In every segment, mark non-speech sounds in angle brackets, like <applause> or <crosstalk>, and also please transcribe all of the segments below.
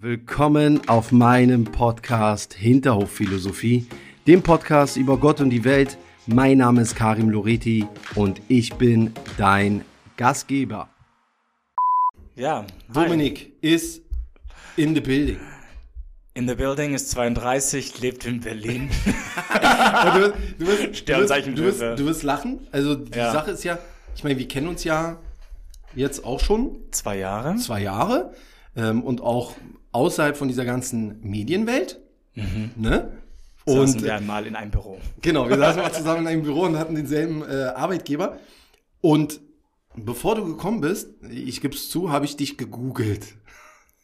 Willkommen auf meinem Podcast Hinterhofphilosophie, dem Podcast über Gott und die Welt. Mein Name ist Karim Loreti und ich bin dein Gastgeber. Ja, Dominik ist in the building. In the building ist 32, lebt in Berlin. du, du, wirst, Sternzeichen du, wirst, du, wirst, du wirst lachen. Also die Ja. Sache ist ja, ich meine, wir kennen uns ja jetzt auch schon Zwei Jahre. zwei Jahre ähm, und auch außerhalb von dieser ganzen Medienwelt. Ne? Saßen Und wir einmal in einem Büro. Genau, wir saßen mal zusammen in einem Büro und hatten denselben äh, Arbeitgeber. Und bevor du gekommen bist, ich gebe es zu, habe ich dich gegoogelt. <laughs>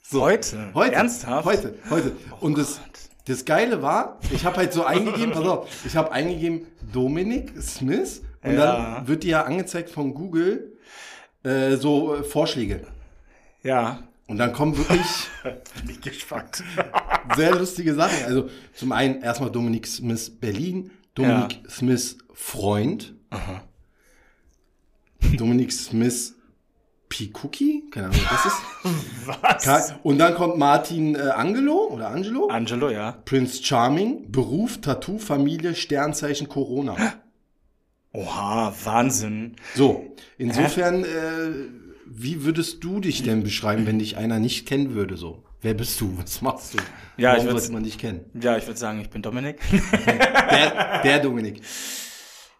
So, Heute? Heute. Ernsthaft? Heute, heute. und das, das Geile war, ich habe halt so <laughs> eingegeben, pass auf, ich habe eingegeben Dominic Smith und Ja. dann wird dir ja angezeigt von Google äh, so äh, Vorschläge. Ja. Und dann kommen wirklich <laughs> Bin gespannt. <laughs> sehr lustige Sachen. Also zum einen erstmal Dominik Smith Berlin, Dominik Smith Freund, Dominik Smith Pikuki, keine Ahnung, was das ist. <laughs> Was? Und dann kommt Martin äh, Angelo oder Angelo, Angelo, ja. Prince Charming, Beruf, Tattoo, Familie, Sternzeichen Corona. Oha, Wahnsinn. So, insofern, äh, wie würdest du dich denn beschreiben, wenn dich einer nicht kennen würde? So, wer bist du? Was machst du? Ja, ich Warum würd's- sollte man dich kennen? Ja, ich würde sagen, ich bin Dominik. Der, der Dominik.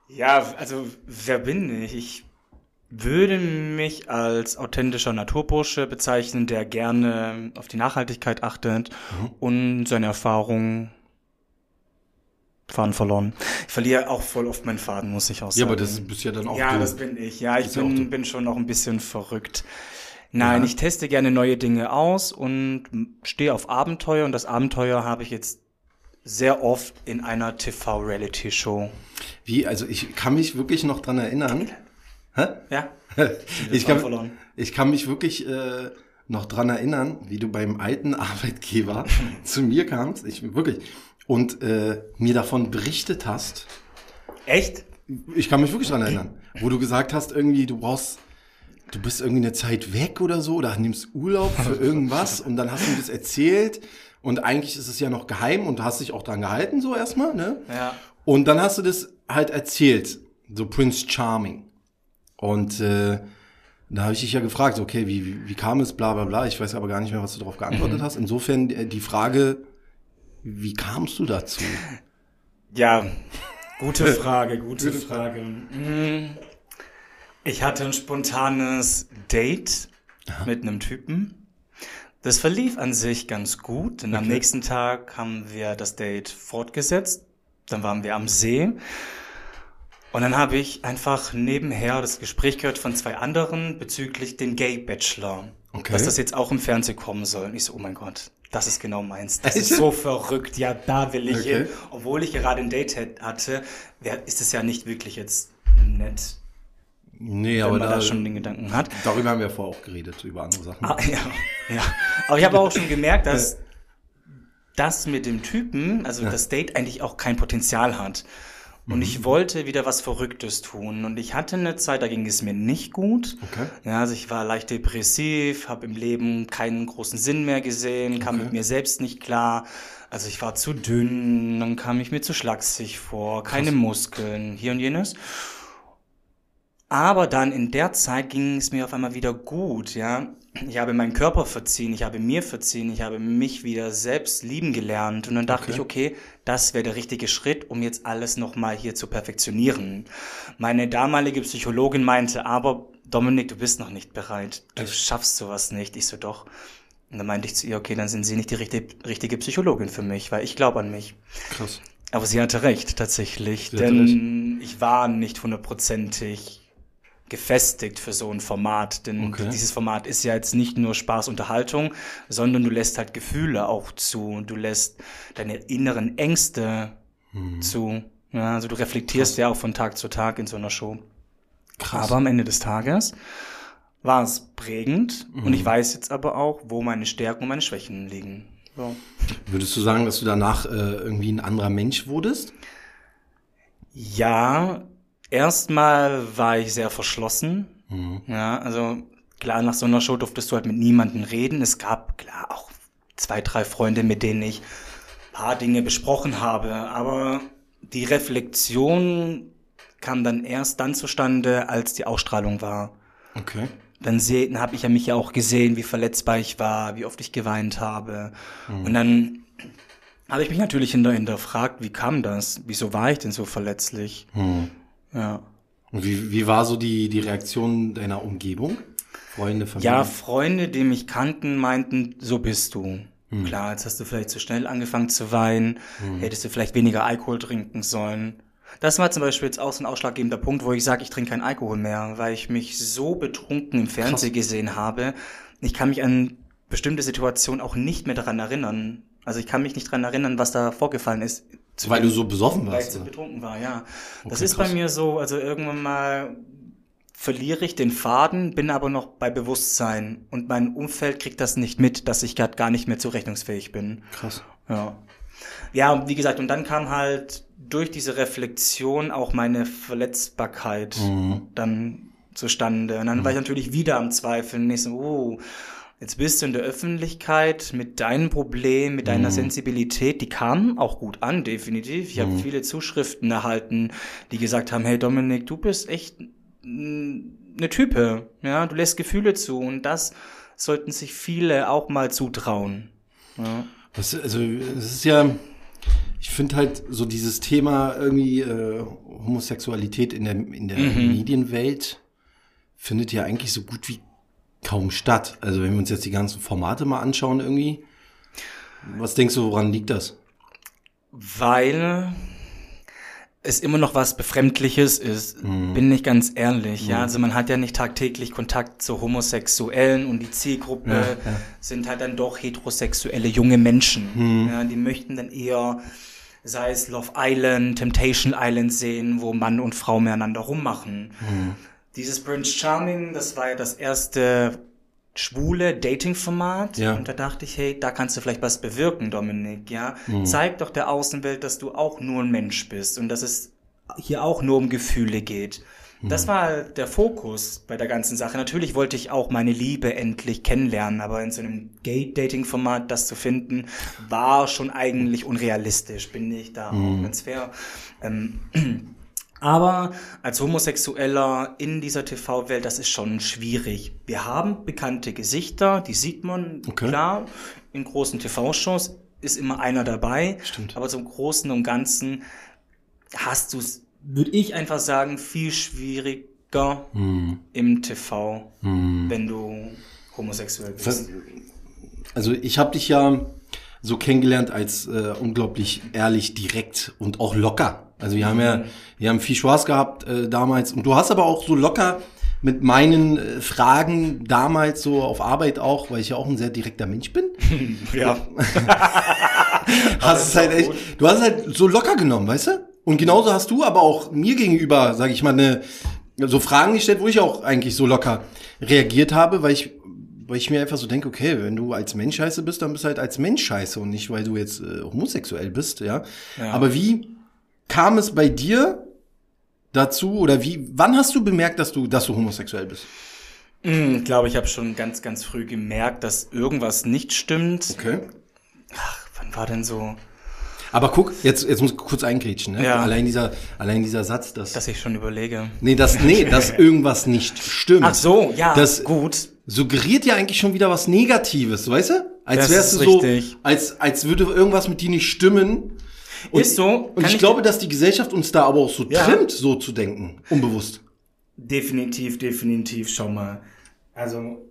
Ja, also wer bin ich? Ich würde mich als authentischer Naturbursche bezeichnen, der gerne auf die Nachhaltigkeit achtet und seine Erfahrungen Faden verloren. Ich verliere auch voll oft meinen Faden, muss ich auch sagen. Ja, aber das bist ja dann auch Ja, du. das bin ich. Ja, ich ja bin, bin schon noch ein bisschen verrückt. Nein, Ja. ich teste gerne neue Dinge aus und stehe auf Abenteuer und das Abenteuer habe ich jetzt sehr oft in einer TV-Reality-Show. Wie, also ich kann mich wirklich noch dran erinnern. Hä? Ja? <laughs> Ich kann, verloren. ich kann mich wirklich äh, noch dran erinnern, wie du beim alten Arbeitgeber <laughs> zu mir kamst. Ich wirklich. Und äh, mir davon berichtet hast. Echt? Ich kann mich wirklich dran erinnern, wo du gesagt hast, irgendwie, du brauchst, du bist irgendwie eine Zeit weg oder so, oder nimmst Urlaub für <laughs> irgendwas und dann hast du mir das erzählt und eigentlich ist es ja noch geheim und du hast dich auch dran gehalten, so erstmal, ne? Ja. Und dann hast du das halt erzählt, so Prince Charming. Und äh, da habe ich dich ja gefragt, okay, wie, wie, wie kam es, bla bla bla. Ich weiß aber gar nicht mehr, was du darauf geantwortet <laughs> hast. Insofern äh, die Frage, wie kamst du dazu? Ja, <laughs> gute Frage, gute Frage. Mm, Ich hatte ein spontanes Date mit einem Typen. Das verlief an sich ganz gut, denn am Okay. nächsten Tag haben wir das Date fortgesetzt. Dann waren wir am See. Und dann habe ich einfach nebenher das Gespräch gehört von zwei anderen bezüglich den Gay Bachelor. Okay. Dass das jetzt auch im Fernsehen kommen soll. Und ich so, oh mein Gott, das ist genau meins. Das ist so verrückt. Ja, da will ich Okay. hin. Obwohl ich gerade ein Date hat- hatte, ist es ja nicht wirklich jetzt nett, Nee, wenn aber man da, da schon den Gedanken hat. darüber haben wir vorher auch geredet, über andere Sachen. Ah, ja, ja. Aber ich habe auch schon gemerkt, dass das mit dem Typen, also das Date eigentlich auch kein Potenzial hat. Und ich wollte wieder was Verrücktes tun. Und ich hatte eine Zeit, da ging es mir nicht gut. Okay. Ja, also ich war leicht depressiv, habe im Leben keinen großen Sinn mehr gesehen, kam Okay. mit mir selbst nicht klar. Also ich war zu dünn, dann kam ich mir zu schlaksig vor, keine Muskeln, hier und jenes. Aber dann in der Zeit ging es mir auf einmal wieder gut, ja. Ich habe meinen Körper verziehen, ich habe mir verziehen, ich habe mich wieder selbst lieben gelernt. Und dann dachte Okay. ich, okay, das wäre der richtige Schritt, um jetzt alles nochmal hier zu perfektionieren. Meine damalige Psychologin meinte, aber Dominik, du bist noch nicht bereit. Du schaffst sowas nicht. Ich so, doch. Und dann meinte ich zu ihr, okay, dann sind Sie nicht die richtige, richtige Psychologin für mich, weil ich glaube an mich. Krass. Aber sie hatte recht, tatsächlich. Sie hatte denn ich war nicht hundertprozentig gefestigt für so ein Format. Denn Okay. dieses Format ist ja jetzt nicht nur Spaß, Unterhaltung, sondern du lässt halt Gefühle auch zu. Du lässt deine inneren Ängste Mhm. zu. Ja, also du reflektierst ja auch von Tag zu Tag in so einer Show. Krass. Aber am Ende des Tages war es prägend und Mhm. ich weiß jetzt aber auch, wo meine Stärken und meine Schwächen liegen. So. Würdest du sagen, dass du danach äh, irgendwie ein anderer Mensch wurdest? Ja, erstmal war ich sehr verschlossen. Ja, also klar, nach so einer Show durftest du halt mit niemandem reden. Es gab klar auch zwei, drei Freunde, mit denen ich paar Dinge besprochen habe. Aber die Reflexion kam dann erst dann zustande, als die Ausstrahlung war. Okay. Dann, dann habe ich ja mich ja auch gesehen, wie verletzbar ich war, wie oft ich geweint habe. Und dann habe ich mich natürlich hinter, hinterfragt, wie kam das? Wieso war ich denn so verletzlich? Ja. Und wie, wie war so die, die Reaktion deiner Umgebung? Freunde, Familie? Ja, Freunde, die mich kannten, meinten, so bist du. Klar, jetzt hast du vielleicht zu schnell angefangen zu weinen, hättest du vielleicht weniger Alkohol trinken sollen. Das war zum Beispiel jetzt auch so ein ausschlaggebender Punkt, wo ich sage, ich trinke keinen Alkohol mehr, weil ich mich so betrunken im Fernsehen gesehen habe. Ich kann mich an bestimmte Situationen auch nicht mehr daran erinnern. Also ich kann mich nicht daran erinnern, was da vorgefallen ist. Zu Weil du so besoffen weil ich warst. so betrunken war, ja. Das Okay, ist krass. bei mir so, also irgendwann mal verliere ich den Faden, bin aber noch bei Bewusstsein und mein Umfeld kriegt das nicht mit, dass ich gerade gar nicht mehr zurechnungsfähig bin. Krass. Ja. Ja, und wie gesagt, und dann kam halt durch diese Reflexion auch meine Verletzbarkeit dann zustande. Und dann war ich natürlich wieder am Zweifeln. Ich so, oh, jetzt bist du in der Öffentlichkeit mit deinem Problem, mit deiner Sensibilität. Die kamen auch gut an, definitiv. Ich habe viele Zuschriften erhalten, die gesagt haben, hey Dominik, du bist echt eine Type. Ja, du lässt Gefühle zu. Und das sollten sich viele auch mal zutrauen. Ja. Das, also, es ist ja, ich finde halt so dieses Thema irgendwie äh, Homosexualität in der, in der Medienwelt findet ja eigentlich so gut wie kaum statt. Also wenn wir uns jetzt die ganzen Formate mal anschauen irgendwie, was denkst du, woran liegt das? Weil es immer noch was Befremdliches ist, Mhm. bin ich ganz ehrlich. Ja, also man hat ja nicht tagtäglich Kontakt zu Homosexuellen und die Zielgruppe Ja, ja. sind halt dann doch heterosexuelle junge Menschen. Mhm. Ja, die möchten dann eher, sei es Love Island, Temptation Island sehen, wo Mann und Frau miteinander rummachen. Dieses Prince Charming, das war ja das erste schwule Dating-Format. Ja. Und da dachte ich, hey, da kannst du vielleicht was bewirken, Dominik, ja. Mhm. Zeig doch der Außenwelt, dass du auch nur ein Mensch bist und dass es hier auch nur um Gefühle geht. Mhm. Das war halt der Fokus bei der ganzen Sache. Natürlich wollte ich auch meine Liebe endlich kennenlernen, aber in so einem Gay-Dating-Format das zu finden, war schon eigentlich unrealistisch, bin ich da Mhm. auch ganz fair. Ähm, <clears throat> aber als Homosexueller in dieser TV-Welt, das ist schon schwierig. Wir haben bekannte Gesichter, die sieht man Okay. klar. In großen TV-Shows ist immer einer dabei. Stimmt. Aber zum Großen und Ganzen hast du es, würde ich einfach sagen, viel schwieriger Hm. im TV, wenn du homosexuell bist. Also ich habe dich ja so kennengelernt als äh, unglaublich ehrlich, direkt und auch locker. Also wir haben ja, wir haben viel Spaß gehabt äh, damals und du hast aber auch so locker mit meinen äh, Fragen damals so auf Arbeit auch, weil ich ja auch ein sehr direkter Mensch bin. <laughs> Ja. <laughs> hast es halt echt, du hast es halt so locker genommen, weißt du? Und genauso hast du aber auch mir gegenüber, sage ich mal, eine, so Fragen gestellt, wo ich auch eigentlich so locker reagiert habe, weil ich, weil ich mir einfach so denke, okay, wenn du als Mensch scheiße bist, dann bist du halt als Mensch scheiße und nicht, weil du jetzt äh, homosexuell bist, ja? Ja. Aber wie kam es bei dir dazu oder wie, wann hast du bemerkt, dass du, dass du homosexuell bist? Mm, Ich glaube, ich habe schon ganz, ganz früh gemerkt, dass irgendwas nicht stimmt. Okay. Ach, wann war denn so, Aber guck, jetzt, jetzt muss ich kurz eingrätschen, ne? Ja. Allein dieser, allein dieser Satz, dass, dass ich schon überlege? nee, das, nee, <laughs> dass irgendwas nicht stimmt. Ach so, ja, Das- gut. suggeriert ja eigentlich schon wieder was Negatives, weißt du? Als Das wärst du so, richtig. als, als würde irgendwas mit dir nicht stimmen. Und, Ist so, Und ich, ich- glaube, dass die Gesellschaft uns da aber auch so Ja. trimmt, so zu denken, unbewusst. Definitiv, definitiv, schau mal. Also,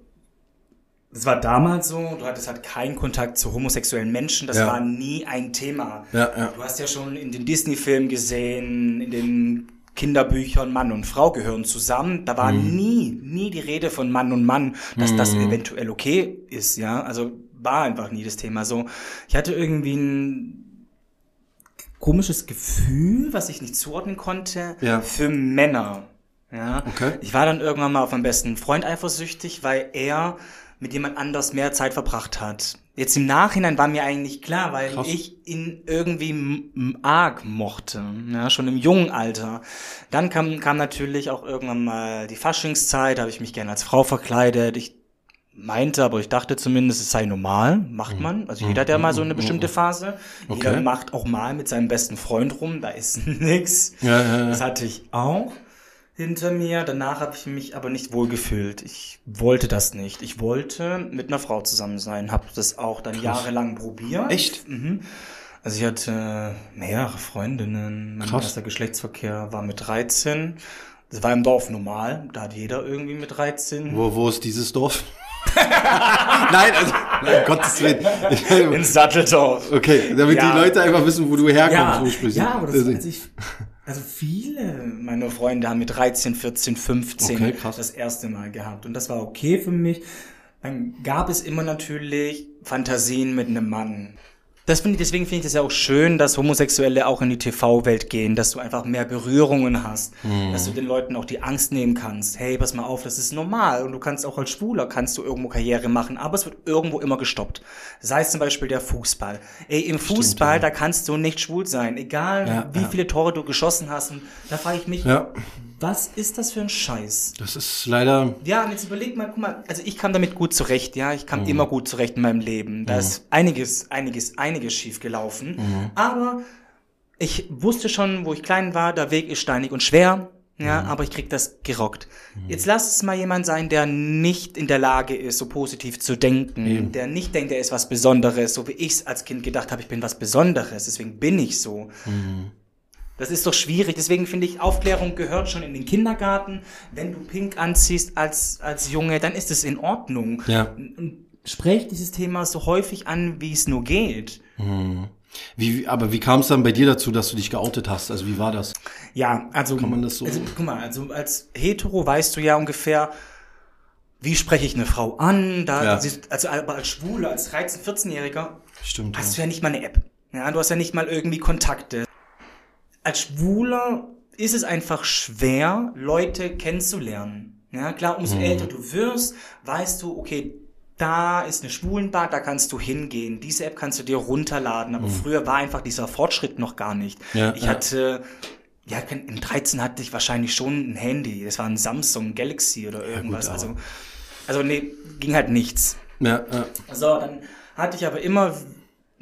es war damals so, du hattest halt keinen Kontakt zu homosexuellen Menschen, das Ja. war nie ein Thema. Ja, ja. Du hast ja schon in den Disney-Filmen gesehen, in den Kinderbüchern Mann und Frau gehören zusammen. Da war Mhm. nie, nie die Rede von Mann und Mann, dass das eventuell okay ist, ja. Also war einfach nie das Thema so. Ich hatte irgendwie ein komisches Gefühl, was ich nicht zuordnen konnte, Ja. für Männer. Ja. Okay. Ich war dann irgendwann mal auf meinen besten Freund eifersüchtig, weil er mit jemand anders mehr Zeit verbracht hat. Jetzt im Nachhinein war mir eigentlich klar, weil Krass. ich ihn irgendwie arg mochte, ja, schon im jungen Alter. Dann kam, kam natürlich auch irgendwann mal die Faschingszeit, da habe ich mich gerne als Frau verkleidet. Ich meinte, aber ich dachte zumindest, es sei normal, macht man. Also jeder hat ja mal so eine bestimmte Phase. Jeder Okay. macht auch mal mit seinem besten Freund rum, da ist <laughs> nix. Ja, ja, ja. Das hatte ich auch hinter mir. Danach habe ich mich aber nicht wohl gefühlt. Ich wollte das nicht. Ich wollte mit einer Frau zusammen sein. Habe das auch dann jahrelang probiert. Echt? Mhm. Also ich hatte mehrere Freundinnen. Mein Krass. erster Geschlechtsverkehr war mit 13. Das war im Dorf normal. Da hat jeder irgendwie mit 13. Wo, wo ist dieses Dorf? <laughs> nein, also, nein, Gottes Willen. <laughs> In Satteldorf. Okay, damit Ja. die Leute einfach wissen, wo du herkommst Ja, ursprünglich. ja, aber das, Also, also, ich, also viele meiner Freunde haben mit 13, 14, 15 Okay, das erste Mal gehabt. Und das war okay für mich. Dann gab es immer natürlich Fantasien mit einem Mann. Das finde ich, deswegen finde ich das ja auch schön, dass Homosexuelle auch in die TV-Welt gehen, dass du einfach mehr Berührungen hast, Mhm. dass du den Leuten auch die Angst nehmen kannst. Hey, pass mal auf, das ist normal und du kannst auch als Schwuler kannst du irgendwo Karriere machen, aber es wird irgendwo immer gestoppt. Sei es zum Beispiel der Fußball. Ey, im Fußball, da kannst du nicht schwul sein, egal Ja, wie ja. viele Tore du geschossen hast. Und da frage ich mich, ja, was ist das für ein Scheiß? das ist leider. Ja, und jetzt überleg mal, guck mal, also ich kam damit gut zurecht, ja, ich kam immer gut zurecht in meinem Leben. Da ist einiges, einiges, einiges schief gelaufen. Aber ich wusste schon, wo ich klein war, der Weg ist steinig und schwer, ja, aber ich krieg das gerockt. Jetzt lass es mal jemand sein, der nicht in der Lage ist, so positiv zu denken, der nicht denkt, er ist was Besonderes, so wie ich es als Kind gedacht habe, ich bin was Besonderes, deswegen bin ich so. Das ist doch schwierig. Deswegen finde ich, Aufklärung gehört schon in den Kindergarten. Wenn du pink anziehst als, als Junge, dann ist es in Ordnung. Ja. Und sprech dieses Thema so häufig an, wie es nur geht. Wie, aber wie kam es dann bei dir dazu, dass du dich geoutet hast? Also wie war das? Ja, also. Kann man das so- Also, guck mal, also als Hetero weißt du ja ungefähr, wie spreche ich eine Frau an? Da, Ja. sie- also aber als Schwule, als 13-, 14-Jähriger, Stimmt. hast du Ja. ja nicht mal eine App. Ja, du hast ja nicht mal irgendwie Kontakte. Als Schwuler ist es einfach schwer, Leute kennenzulernen. Ja, klar, umso älter du wirst, weißt du, okay, da ist eine Schwulenbar, da kannst du hingehen. Diese App kannst du dir runterladen. Aber früher war einfach dieser Fortschritt noch gar nicht. Ja, ich ja. hatte, ja, im 13 hatte ich wahrscheinlich schon ein Handy. Das war ein Samsung Galaxy oder irgendwas. aber- also, also nee, ging halt nichts. Ja, ja. So, dann hatte ich aber immer,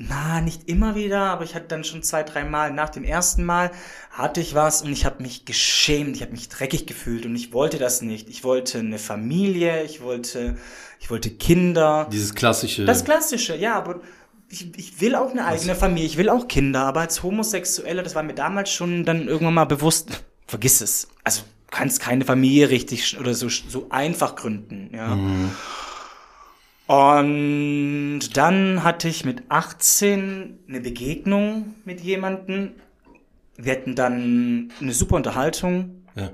na, nicht immer wieder, aber ich hatte dann schon zwei, drei Mal nach dem ersten Mal hatte ich was und ich habe mich geschämt, ich habe mich dreckig gefühlt und ich wollte das nicht. Ich wollte eine Familie, ich wollte, ich wollte Kinder. Dieses klassische. Das Klassische, ja, aber ich, ich will auch eine eigene Familie, ich will auch Kinder, aber als Homosexuelle, das war mir damals schon dann irgendwann mal bewusst, vergiss es. Also kannst keine Familie richtig oder so, so einfach gründen, ja. Und dann hatte ich mit 18 eine Begegnung mit jemandem. Wir hatten dann eine super Unterhaltung, ja.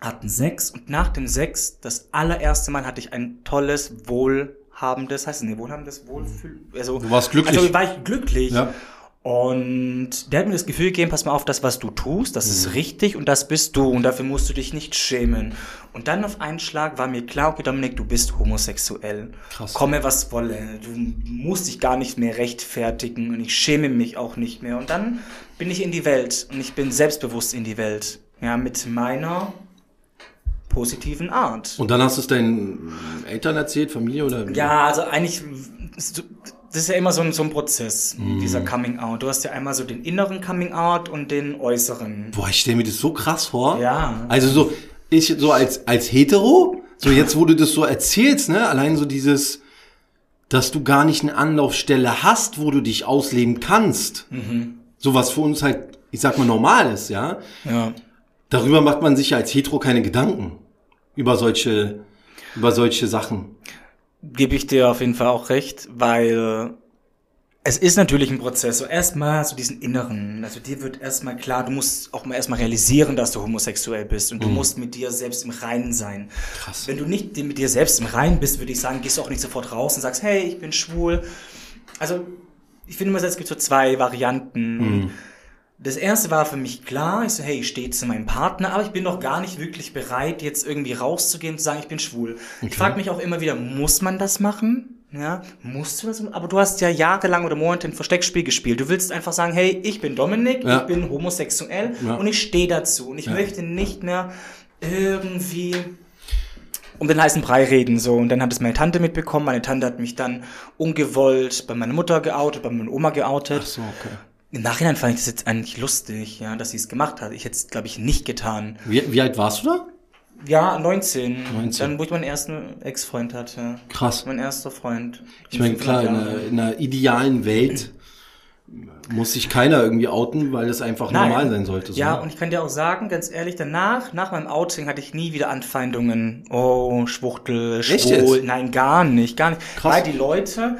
hatten Sex und nach dem Sex, das allererste Mal hatte ich ein tolles, wohlhabendes, heißt es, nee, wohlhabendes, Wohlfühl, also. Du warst glücklich. Also war ich glücklich. Ja. Und der hat mir das Gefühl gegeben, pass mal auf, das, was du tust, das Mhm. ist richtig und das bist du und dafür musst du dich nicht schämen. Und dann auf einen Schlag war mir klar, okay, Dominik, du bist homosexuell. Krass. Komme, was wolle. Du musst dich gar nicht mehr rechtfertigen und ich schäme mich auch nicht mehr. Und dann bin ich in die Welt und ich bin selbstbewusst in die Welt. Ja, mit meiner positiven Art. Und dann hast du es deinen Eltern erzählt, Familie oder? Ja, also eigentlich, das ist ja immer so ein, so ein Prozess, dieser Coming Out. Du hast ja einmal so den inneren Coming Out und den äußeren. Boah, ich stelle mir das so krass vor. Ja. Also so, ich so als, als Hetero, so jetzt, wo du das so erzählst, ne, allein so dieses, dass du gar nicht eine Anlaufstelle hast, wo du dich ausleben kannst. So was für uns halt, ich sag mal, normal ist, ja. Ja. Darüber macht man sich ja als Hetero keine Gedanken. Über solche, über solche Sachen. Gebe ich dir auf jeden Fall auch recht, weil es ist natürlich ein Prozess. So erstmal du diesen inneren, also dir wird erstmal klar, du musst auch mal erstmal realisieren, dass du homosexuell bist und du musst mit dir selbst im Reinen sein. Krass. Wenn du nicht mit dir selbst im Reinen bist, würde ich sagen, gehst du auch nicht sofort raus und sagst, hey, ich bin schwul. Also, ich finde immer, es gibt so zwei Varianten. Das erste war für mich klar, ich so, hey, ich stehe zu meinem Partner, aber ich bin noch gar nicht wirklich bereit, jetzt irgendwie rauszugehen und zu sagen, ich bin schwul. Ich frage mich auch immer wieder, muss man das machen? Ja, musst du das? machen? Aber du hast ja jahrelang oder Monate ein Versteckspiel gespielt. Du willst einfach sagen, hey, ich bin Dominik, Ja. ich bin homosexuell Ja. und ich stehe dazu. Und ich Ja. möchte nicht mehr irgendwie um den heißen Brei reden so und dann hat es meine Tante mitbekommen. Meine Tante hat mich dann ungewollt bei meiner Mutter geoutet, bei meiner Oma geoutet. Ach so, okay. Im Nachhinein fand ich das jetzt eigentlich lustig, ja, dass sie es gemacht hat. Ich hätte es, glaube ich, nicht getan. Wie, wie alt warst du da? Ja, 19. 19. Dann, wo ich meinen ersten Ex-Freund hatte. Krass. Mein erster Freund. Ich meine, klar, in einer, in einer idealen Welt muss sich keiner irgendwie outen, weil das einfach Nein. normal sein sollte. So. Ja, und ich kann dir auch sagen, ganz ehrlich, danach, nach meinem Outing hatte ich nie wieder Anfeindungen. Oh, Schwuchtel, schwul. Nein, gar nicht, gar nicht. Krass. Weil die Leute,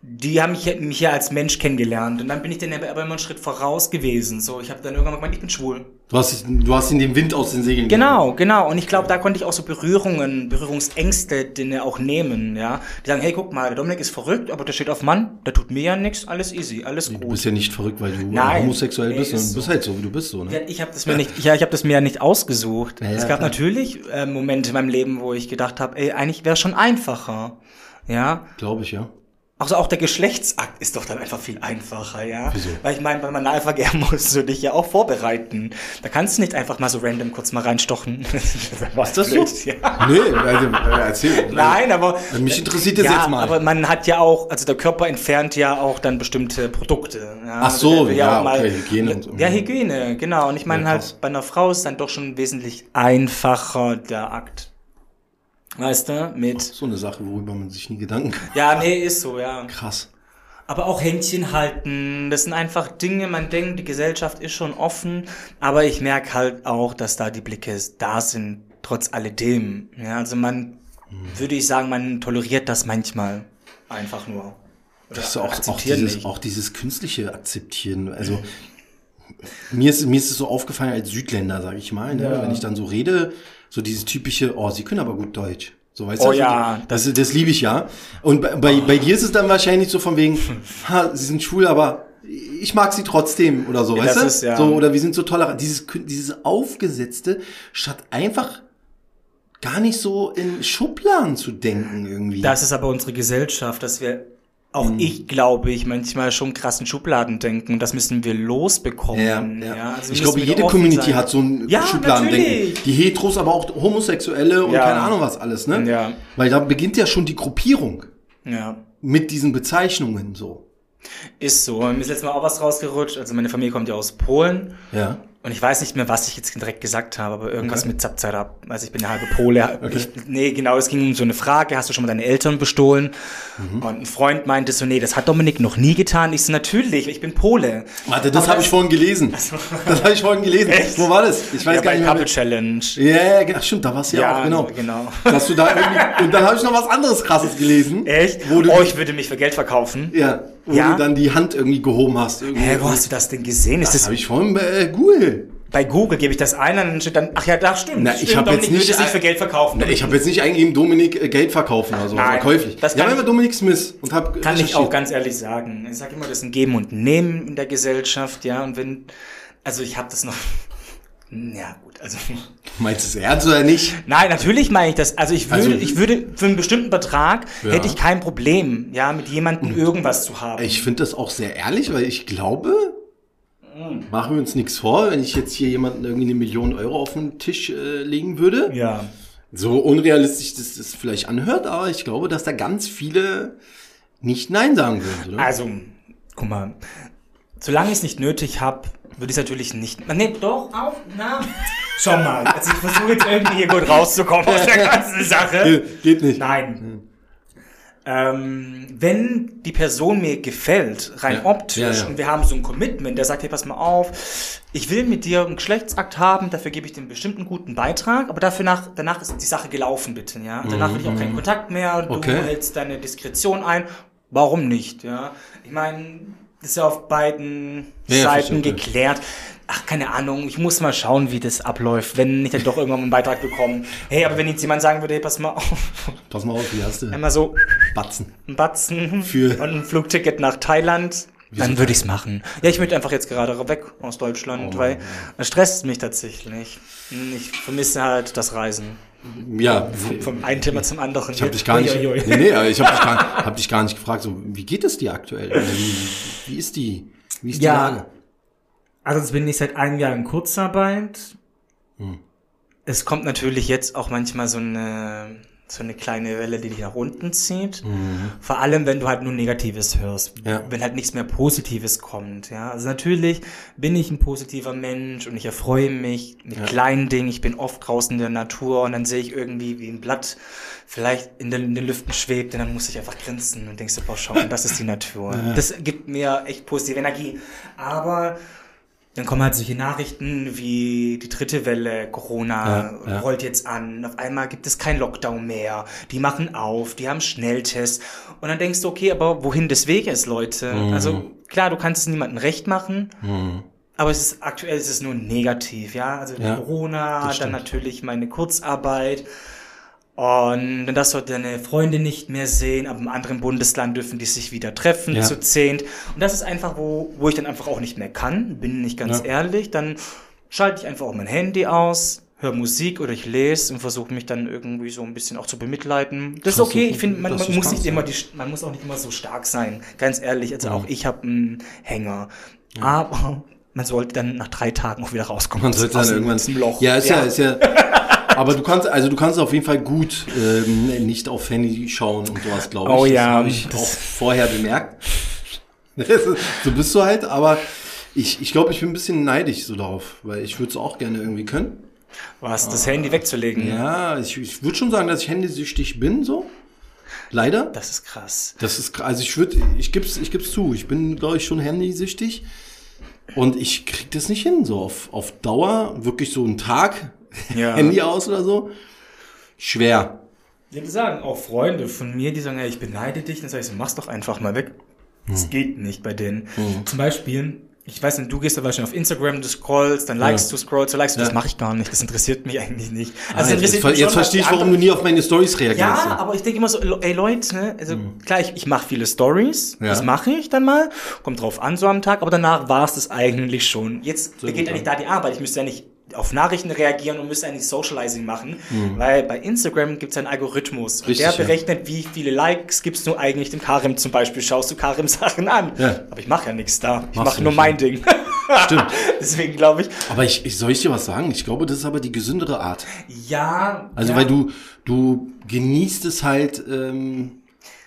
die haben mich, mich ja als Mensch kennengelernt. Und dann bin ich dann aber immer einen Schritt voraus gewesen. So, ich habe dann irgendwann gemeint, ich bin schwul. du, hast, du hast in den Wind aus den Segeln Genau, genau. Und ich glaube, da konnte ich auch so Berührungen, Berührungsängste denen auch nehmen, ja. Die sagen, hey, guck mal, der Dominik ist verrückt, aber der steht auf Mann, der tut mir ja nichts, alles easy, alles Du gut. bist ja nicht verrückt, weil du Nein. homosexuell bist, sondern du bist so. halt so, wie du bist, so, Ja, ne? ich habe das mir nicht, ja, ich habe das mir ja nicht ausgesucht. Ja, ja, es gab klar. natürlich äh, Momente in meinem Leben, wo ich gedacht habe, ey, eigentlich wäre schon einfacher. Ja, Glaube ich, ja. Also auch der Geschlechtsakt ist doch dann einfach viel einfacher, ja. Wieso? Weil ich meine, beim Analverkehr <laughs> musst du dich ja auch vorbereiten. Da kannst du nicht einfach mal so random kurz mal reinstochen. <laughs> Was das so? Ja. Nee, also, äh, erzähl. Nein, aber Also mich interessiert das ja, jetzt mal. aber man hat ja auch, also der Körper entfernt ja auch dann bestimmte Produkte. Ja, Ach so, Also der will ja, auch mal- okay, Hygiene und so. Ja, Hygiene, genau. Und ich meine Ja, halt, bei einer Frau ist dann doch schon wesentlich einfacher der Akt. Weißt du, mit, so eine Sache, worüber man sich nie Gedanken kann. ja, nee, ist so, ja. Krass. Aber auch Händchen halten, das sind einfach Dinge, man denkt, die Gesellschaft ist schon offen, aber ich merke halt auch, dass da die Blicke da sind, trotz alledem. Ja, also man, würde ich sagen, man toleriert das manchmal einfach nur. Oder Das ist auch, auch, dieses, nicht. auch dieses künstliche Akzeptieren. Also mir ist, mir ist es so aufgefallen als Südländer, sag ich mal, ne? Ja. wenn ich dann so rede, so dieses typische, oh, sie können aber gut Deutsch. So, weißt Oh du, ja, das, das, liebe ich ja. Und bei, bei, bei dir ist es dann wahrscheinlich so von wegen, <laughs> ha, sie sind schwul, aber ich mag sie trotzdem oder so, Ja, weißt du? ist ja- So, oder wir sind so tolerant. Dieses, dieses Aufgesetzte, statt einfach gar nicht so in Schubladen zu denken irgendwie. Das ist aber unsere Gesellschaft, dass wir, auch Hm. ich glaube ich, manchmal schon krassen Schubladen denken. Und das müssen wir losbekommen. Ja, ja. also ich glaube, jede Community sein. hat so ein Ja, Schubladendenken. natürlich. Die Heteros, aber auch Homosexuelle und Ja. keine Ahnung was alles, ne? Ja. Weil da beginnt ja schon die Gruppierung Ja. mit diesen Bezeichnungen so. Ist so. Mir ist letztes Mal auch was rausgerutscht. Also meine Familie kommt ja aus Polen. Ja. Und ich weiß nicht mehr, was ich jetzt direkt gesagt habe, aber irgendwas Okay. mit Zapzara. Also ich bin ja halbe Pole. Ich, nee, genau, es ging um so eine Frage, hast du schon mal deine Eltern bestohlen? Mhm. Und ein Freund meinte so, nee, das hat Dominik noch nie getan. Ich so, natürlich, ich bin Pole. Warte, das habe ich vorhin gelesen. Das habe ich vorhin gelesen. Echt? Wo war das? Ich weiß ja, gar nicht Couple mehr. Challenge. Ja, ja, ach, stimmt, da warst du ja, auch, genau. genau. Dass du da irgendwie, und dann habe ich noch was anderes krasses gelesen. <laughs> Echt? Wo du, oh, ich würde mich für Geld verkaufen. ja, wo Ja? du dann die Hand irgendwie gehoben hast. Irgendwie. Hä, wo hast du das denn gesehen? Ist das das, habe ich vorhin bei äh, Google. bei Google gebe ich das ein und dann steht dann, ach ja, da stimmt. Na, ich hab Dominik jetzt nicht- sich für Geld verkaufen. Ich habe jetzt nicht eingegeben, Dominik äh, Geld verkaufen oder so, Nein, verkäuflich. das ja, kann aber ich- Dominik Smith und hab Kann ich auch ganz ehrlich sagen. Ich sage immer, das ist ein Geben und Nehmen in der Gesellschaft, ja. Und wenn, also ich habe das noch, ja gut, also <laughs> Meinst du es ernst oder nicht? nein, natürlich meine ich das. Also ich würde, Also- ich würde für einen bestimmten Betrag Ja. hätte ich kein Problem, ja, mit jemandem irgendwas zu haben. Ich finde das auch sehr ehrlich, weil ich glaube, machen wir uns nichts vor, wenn ich jetzt hier jemanden irgendwie eine Million Euro auf den Tisch äh, legen würde. ja. So unrealistisch das das vielleicht anhört, aber ich glaube, dass da ganz viele nicht Nein sagen würden. Oder? Also, guck mal, solange ich es nicht nötig habe, würde ich es natürlich nicht. Nee, doch, auf, na. Schau mal, also ich versuche jetzt irgendwie hier gut rauszukommen aus der ganzen Sache. Geht, geht nicht. Nein. Ähm, wenn die Person mir gefällt, rein Ja. optisch, Ja, ja. und wir haben so ein Commitment, der sagt, hey, pass mal auf, ich will mit dir einen Geschlechtsakt haben, dafür gebe ich dir einen bestimmten guten Beitrag, aber dafür nach, danach ist die Sache gelaufen, bitte, ja. Danach will ich auch keinen Kontakt mehr, du Mhm. Okay. hältst deine Diskretion ein. Warum nicht, ja? Ich meine, ist ja auf beiden Ja, Seiten geklärt. Ach, keine Ahnung, ich muss mal schauen, wie das abläuft, wenn ich dann doch irgendwann einen Beitrag bekomme. Hey, aber wenn jetzt jemand sagen würde, hey, pass mal auf, Pass mal auf, wie hast du einmal so Batzen? ein Batzen Für- und ein Flugticket nach Thailand, dann würde ich's machen. Ja, ich möchte einfach jetzt gerade weg aus Deutschland, Oh, weil es stresst mich tatsächlich. Ich vermisse halt das Reisen. Ja, Vom einen Thema zum anderen. ich habe dich gar <laughs> nicht, Uiuiui. nee, nee, ich habe dich, gar- hab dich gar nicht gefragt, so, wie geht es dir aktuell? Wie, wie ist die, wie ist die Ja. Lage? Also jetzt bin ich seit einem Jahr in Kurzarbeit. Hm. es kommt natürlich jetzt auch manchmal so eine so eine kleine Welle, die dich nach unten zieht. Mhm. Vor allem, wenn du halt nur Negatives hörst, ja. wenn halt nichts mehr Positives kommt. Ja, also natürlich bin ich ein positiver Mensch und ich erfreue mich mit ja. kleinen Dingen. Ich bin oft draußen in der Natur und dann sehe ich irgendwie, wie ein Blatt vielleicht in den, in den Lüften schwebt und dann muss ich einfach grinsen und denkst du, boah, schau, das ist die Natur. Ja. Das gibt mir echt positive Energie. Aber dann kommen halt solche Nachrichten wie die dritte Welle, Corona ja, ja. rollt jetzt an, auf einmal gibt es kein Lockdown mehr, die machen auf, die haben Schnelltests und dann denkst du, okay, aber wohin des Weges, Leute? Mhm. Also klar, du kannst es niemandem recht machen, mhm. aber es ist aktuell ist es nur negativ, ja, also ja, Corona, dann natürlich meine Kurzarbeit, und dann darfst du deine Freunde nicht mehr sehen, aber im anderen Bundesland dürfen die sich wieder treffen, ja. zu zehnt. Und das ist einfach, wo, wo ich dann einfach auch nicht mehr kann, bin nicht ganz ja. ehrlich. Dann schalte ich einfach auch mein Handy aus, höre Musik oder ich lese und versuche mich dann irgendwie so ein bisschen auch zu bemitleiden. Das ist okay, ich finde, man, man muss nicht immer die, man muss auch nicht immer so stark sein. Ganz ehrlich, also ja. auch ich habe einen Hänger. Aber man sollte dann nach drei Tagen auch wieder rauskommen. Man sollte dann irgendwann zum Loch. Ja, ist ja, ja ist ja <laughs> Aber du kannst, also du kannst auf jeden Fall gut ähm, nicht auf Handy schauen und sowas, glaube ich. Oh ja. Das habe ich auch vorher bemerkt. <laughs> so bist du halt, aber ich, ich glaube, ich bin ein bisschen neidisch so darauf, weil ich würde es auch gerne irgendwie können. Was, das Handy wegzulegen? Ja, ich, ich würde schon sagen, dass ich handysüchtig bin, so. Leider. Das ist krass. Das ist krass. Also ich würde, ich gib's, ich gib's zu. Ich bin, glaube ich, schon handysüchtig. Und ich krieg das nicht hin, so auf, auf Dauer, wirklich so einen Tag ja. <laughs> Handy aus oder so. Schwer. Ich würde sagen, auch Freunde von mir, die sagen, ja, ich beneide dich, dann sag ich so, mach's doch einfach mal weg. Das hm. geht nicht bei denen. Hm. Zum Beispiel, ich weiß nicht, du gehst da wahrscheinlich auf Instagram, du scrollst, dann likest ja. du, scrollst, du likest du, ja. das mache ich gar nicht, das interessiert mich eigentlich nicht. Also ah, jetzt, jetzt verstehe ich, warum du nie auf meine Stories reagierst. Ja, aber ich denke immer so, ey Leute, ne, also mhm. klar, ich, ich mache viele Stories, ja. das mache ich dann mal, kommt drauf an so am Tag, aber danach war es das eigentlich schon. Jetzt so beginnt eigentlich da die Arbeit, ich müsste ja nicht auf Nachrichten reagieren und müsste eigentlich Socializing machen, mhm. weil bei Instagram gibt es einen Algorithmus Richtig, der berechnet, ja. wie viele Likes gibst du eigentlich dem Karim zum Beispiel. Schaust du Karim Sachen an. Ja. Aber ich mache ja nichts da. Ich mache nur mein Ding. <laughs> Stimmt. <laughs> Deswegen glaube ich. Aber ich, ich soll ich dir was sagen? Ich glaube, das ist aber die gesündere Art. Ja. Also ja. weil du du genießt es halt. Ähm,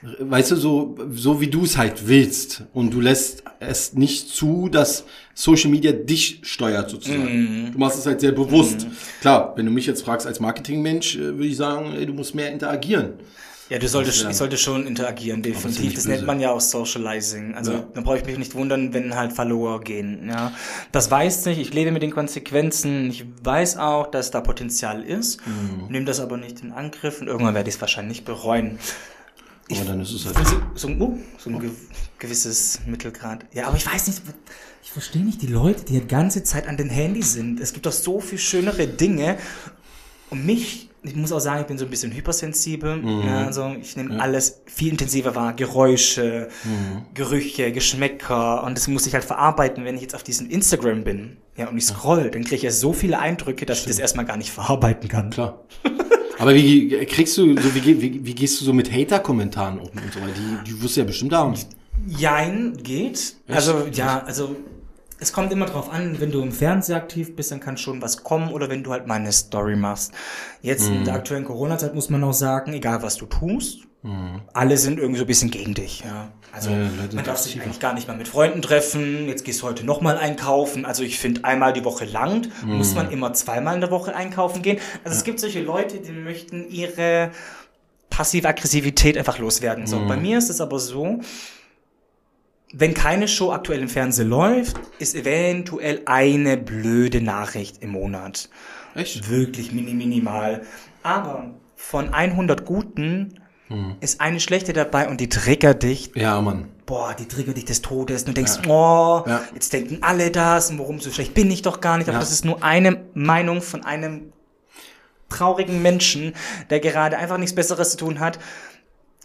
weißt du, so, so wie du es halt willst und du lässt es nicht zu, dass Social Media dich steuert sozusagen. Mm. Du machst es halt sehr bewusst. Mm. Klar, wenn du mich jetzt fragst als Marketingmensch, äh, würde ich sagen, ey, du musst mehr interagieren. Ja, du solltest, ich sollte schon interagieren, definitiv. Das nennt man ja auch Socializing. Also, ja. dann brauche ich mich nicht wundern, wenn halt Follower gehen, ja. Das weiß ich, ich lebe mit den Konsequenzen. Ich weiß auch, dass da Potenzial ist. Mhm. Nehme das aber nicht in Angriff und irgendwann werde ich es wahrscheinlich bereuen. Ich, aber dann ist es halt. So, so, oh, so ein gewisses Mittelgrad. Ja, aber ich weiß nicht, ich verstehe nicht die Leute, die die ganze Zeit an den Handy sind. Es gibt doch so viel schönere Dinge. Und mich, ich muss auch sagen, ich bin so ein bisschen hypersensibel. Mhm. Ja, also ich nehme ja. alles viel intensiver wahr. Geräusche, mhm. Gerüche, Geschmäcker. Und das muss ich halt verarbeiten, wenn ich jetzt auf diesem Instagram bin. Ja, und ich scroll, dann kriege ich ja so viele Eindrücke, dass Stimmt. ich das erstmal gar nicht verarbeiten kann. Klar. Aber wie kriegst du, so, wie, wie, wie gehst du so mit Hater-Kommentaren um und so weiter? Die, die wirst du ja bestimmt haben. Jein, geht. Echt? Also, ja, also es kommt immer drauf an, wenn du im Fernseher aktiv bist, dann kann schon was kommen oder wenn du halt mal eine Story machst. Jetzt mhm. in der aktuellen Corona-Zeit muss man auch sagen, egal was du tust, mhm. alle sind irgendwie so ein bisschen gegen dich. Ja. Also ja, man darf sich eigentlich gar nicht mal mit Freunden treffen. Jetzt gehst du heute nochmal einkaufen. Also ich finde, einmal die Woche langt. Mhm. Muss man immer zweimal in der Woche einkaufen gehen. Also ja. es gibt solche Leute, die möchten ihre passive Aggressivität einfach loswerden. So, bei mhm. mir ist es aber so, wenn keine Show aktuell im Fernsehen läuft, ist eventuell eine blöde Nachricht im Monat. Echt? Wirklich mini minimal. Aber von 100 guten hm. ist eine schlechte dabei und die triggert dich. Ja, Mann. Boah, die triggert dich des Todes. Du denkst, ja. oh, ja. jetzt denken alle das und warum so schlecht bin ich doch gar nicht. Aber ja. das ist nur eine Meinung von einem traurigen Menschen, der gerade einfach nichts Besseres zu tun hat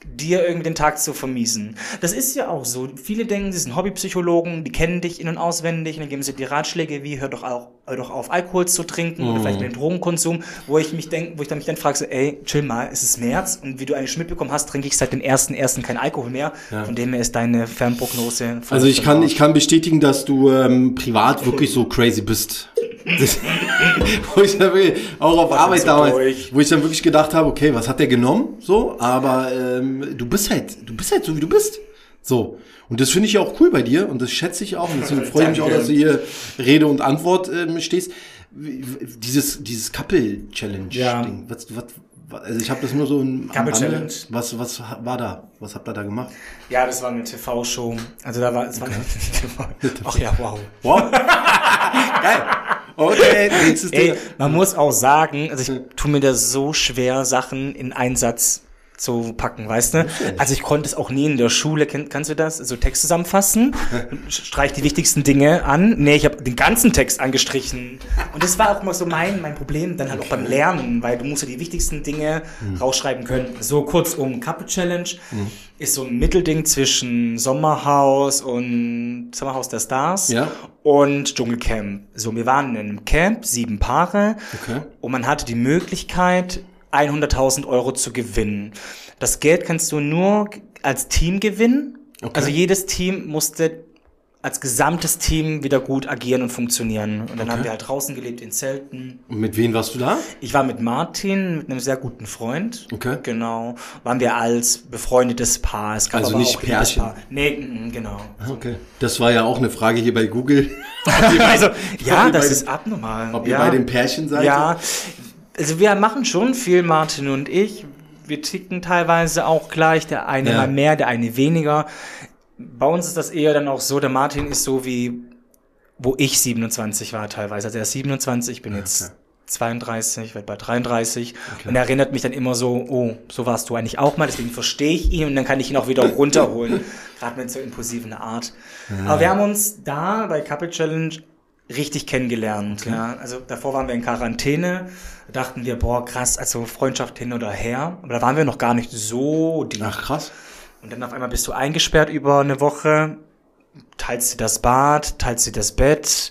dir irgendwie den Tag zu vermiesen. Das ist ja auch so. Viele denken, sie sind Hobbypsychologen, die kennen dich in- und auswendig und dann geben sie dir Ratschläge wie, hör doch, auch, doch auf, Alkohol zu trinken mhm. oder vielleicht mit dem Drogenkonsum, wo ich mich denk, wo ich dann mich dann frage, so, ey, chill mal, es ist März und wie du eigentlich mitbekommen hast, trinke ich seit dem ersten ersten kein Alkohol mehr. Ja. Von dem her ist deine Fernprognose. Also ich kann, ich kann bestätigen, dass du ähm, privat wirklich so crazy bist. Das, <laughs> wo ich dann wirklich, auch auf Arbeit so damals, durch. wo ich dann wirklich gedacht habe, okay, was hat der genommen? So, aber ähm, du bist halt, du bist halt so wie du bist. So. Und das finde ich ja auch cool bei dir und das schätze ich auch. Und deswegen <laughs> freue ich mich auch, dass du hier Rede und Antwort ähm, stehst. Dieses, dieses Couple-Challenge-Ding. Ja. Was, was, was, also ich habe das nur so im Couple. Challenge. Was, was war da? Was habt ihr da gemacht? Ja, das war eine TV-Show. Also da war, es war <laughs> TV. <laughs> Ach ja, wow. Wow. Geil. Okay, nächstes Ey, Thema. man muss auch sagen, also ich tue mir das so schwer, Sachen in einen Satz zu packen, weißt du? Also ich konnte es auch nie in der Schule, kannst du das? So Text zusammenfassen, <laughs> streich die wichtigsten Dinge an. Nee, ich habe den ganzen Text angestrichen. Und das war auch immer so mein, mein Problem, dann halt auch beim Lernen, weil du musst ja die wichtigsten Dinge rausschreiben können. So kurzum, Couple Challenge ist so ein Mittelding zwischen Sommerhaus und Sommerhaus der Stars Ja. und Dschungelcamp. So, wir waren in einem Camp, sieben Paare. Okay. Und man hatte die Möglichkeit, 100.000 Euro zu gewinnen. Das Geld kannst du nur als Team gewinnen. Okay. Also jedes Team musste als gesamtes Team wieder gut agieren und funktionieren. Und dann haben wir halt draußen gelebt in Zelten. Und mit wem warst du da? Ich war mit Martin, mit einem sehr guten Freund. Okay. Genau. Waren wir als befreundetes Paar. Es gab Also aber nicht auch Pärchen. Liebespaar. Nee, mm, genau. Okay. Das war ja auch eine Frage hier bei Google. <laughs> Also, ja, das bei ist abnormal. Ob ja. ihr bei den Pärchen seid? Ja, also wir machen schon viel, Martin und ich. Wir ticken teilweise auch gleich, der eine Ja. mal mehr, der eine weniger. Bei uns ist das eher dann auch so, der Martin ist so wie, wo ich 27 war teilweise. Also er ist 27, ich bin jetzt okay. 32, werde bei 33 und er erinnert mich dann immer so, oh, so warst du eigentlich auch mal, deswegen verstehe ich ihn und dann kann ich ihn auch wieder runterholen, <laughs> gerade mit so impulsiven Art. Aber wir haben uns da bei Couple Challenge richtig kennengelernt. Ja. Also davor waren wir in Quarantäne, dachten wir, boah, krass, also Freundschaft hin oder her. Aber da waren wir noch gar nicht so deep. Ach, krass. Und dann auf einmal bist du eingesperrt über eine Woche, teilst dir das Bad, teilst dir das Bett.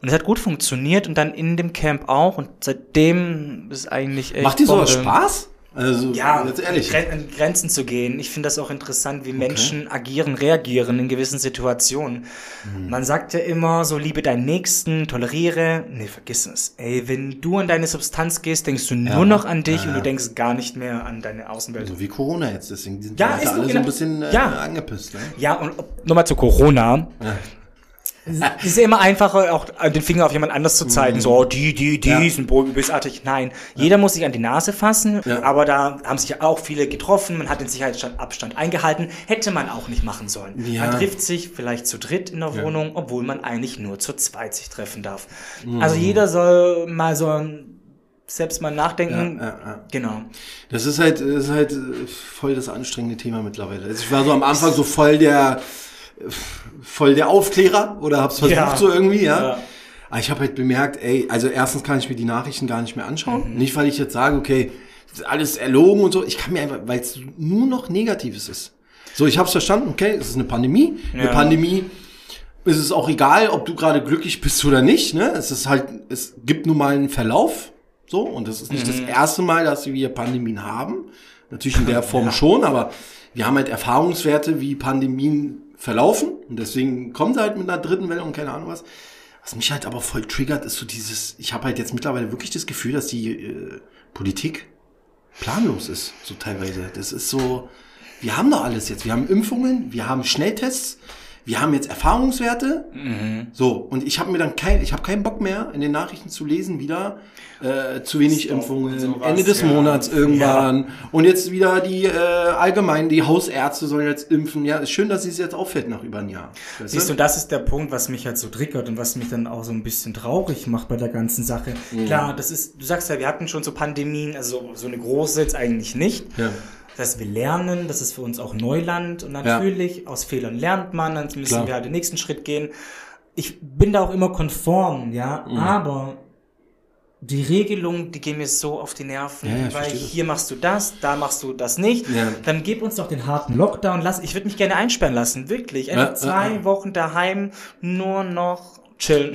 Und es hat gut funktioniert und dann in dem Camp auch. Und seitdem ist eigentlich echt. Macht dir sowas. Spaß? Also, Ja, jetzt ehrlich. An Grenzen zu gehen. Ich finde das auch interessant, wie Menschen agieren, reagieren in gewissen Situationen. Mhm. Man sagt ja immer, so liebe deinen Nächsten, toleriere. Nee, vergiss es. Ey, wenn du an deine Substanz gehst, denkst du nur noch an dich und du denkst gar nicht mehr an deine Außenwelt. So wie Corona jetzt, deswegen sind Ja, die Leute ist so, alle so genau. ein bisschen äh, Ja. angepisst. Ne? Ja, und nochmal zu Corona. Ja. Es ist ja immer einfacher, auch den Finger auf jemand anders zu zeigen. So, oh, die, die, die. Ja. sind bö- bösartig. Nein, jeder muss sich an die Nase fassen. Ja. Aber da haben sich ja auch viele getroffen. Man hat den Sicherheitsabstand eingehalten. Hätte man auch nicht machen sollen. Ja. Man trifft sich vielleicht zu dritt in der Wohnung, obwohl man eigentlich nur zu zweit sich treffen darf. Mhm. Also jeder soll mal so ein- selbst mal nachdenken. Ja, ja, ja. Genau. Das ist halt, das ist halt voll das anstrengende Thema mittlerweile. Also ich war so am Anfang so voll der, voll der Aufklärer oder hab's versucht Ja. so irgendwie, ja. Ja. Aber ich habe halt bemerkt, ey, also erstens kann ich mir die Nachrichten gar nicht mehr anschauen. Mhm. Nicht, weil ich jetzt sage, okay, das ist alles erlogen und so. Ich kann mir einfach, weil es nur noch Negatives ist. So, ich habe es verstanden, okay, es ist eine Pandemie. Eine Ja. Pandemie ist es auch egal, ob du gerade glücklich bist oder nicht. Ne? Es ist halt, es gibt nun mal einen Verlauf. So, und das ist nicht das erste Mal, dass wir Pandemien haben. Natürlich in der <laughs> Form schon, aber wir haben halt Erfahrungswerte, wie Pandemien verlaufen. Und deswegen kommen sie halt mit einer dritten Welle und keine Ahnung was. Was mich halt aber voll triggert, ist so dieses, ich habe halt jetzt mittlerweile wirklich das Gefühl, dass die äh, Politik planlos ist, so teilweise. Das ist so, wir haben doch alles jetzt. Wir haben Impfungen, wir haben Schnelltests, wir haben jetzt Erfahrungswerte. So, und ich habe mir dann kein, ich habe keinen Bock mehr, in den Nachrichten zu lesen, wieder äh, zu wenig Stop Impfungen, sowas, Ende des ja. Monats irgendwann. Und jetzt wieder die äh, allgemein, die Hausärzte sollen jetzt impfen. Ja, ist schön, dass es jetzt auffällt nach über ein Jahr. Weißt Siehst du, das ist der Punkt, was mich halt so triggert und was mich dann auch so ein bisschen traurig macht bei der ganzen Sache. Mhm. Klar, das ist, du sagst ja, wir hatten schon so Pandemien, also so eine große jetzt eigentlich nicht. Ja. Das heißt, wir lernen, das ist für uns auch Neuland und natürlich, aus Fehlern lernt man, dann müssen Klar. wir halt den nächsten Schritt gehen. Ich bin da auch immer konform, ja, Mhm. aber die Regelungen, die gehen mir so auf die Nerven, Ja, ja, weil hier machst du das, da machst du das nicht. Ja. Dann gib uns doch den harten Lockdown, lass, ich würde mich gerne einsperren lassen, wirklich. Einfach Ja, zwei ja, ja. Wochen daheim, nur noch chillen.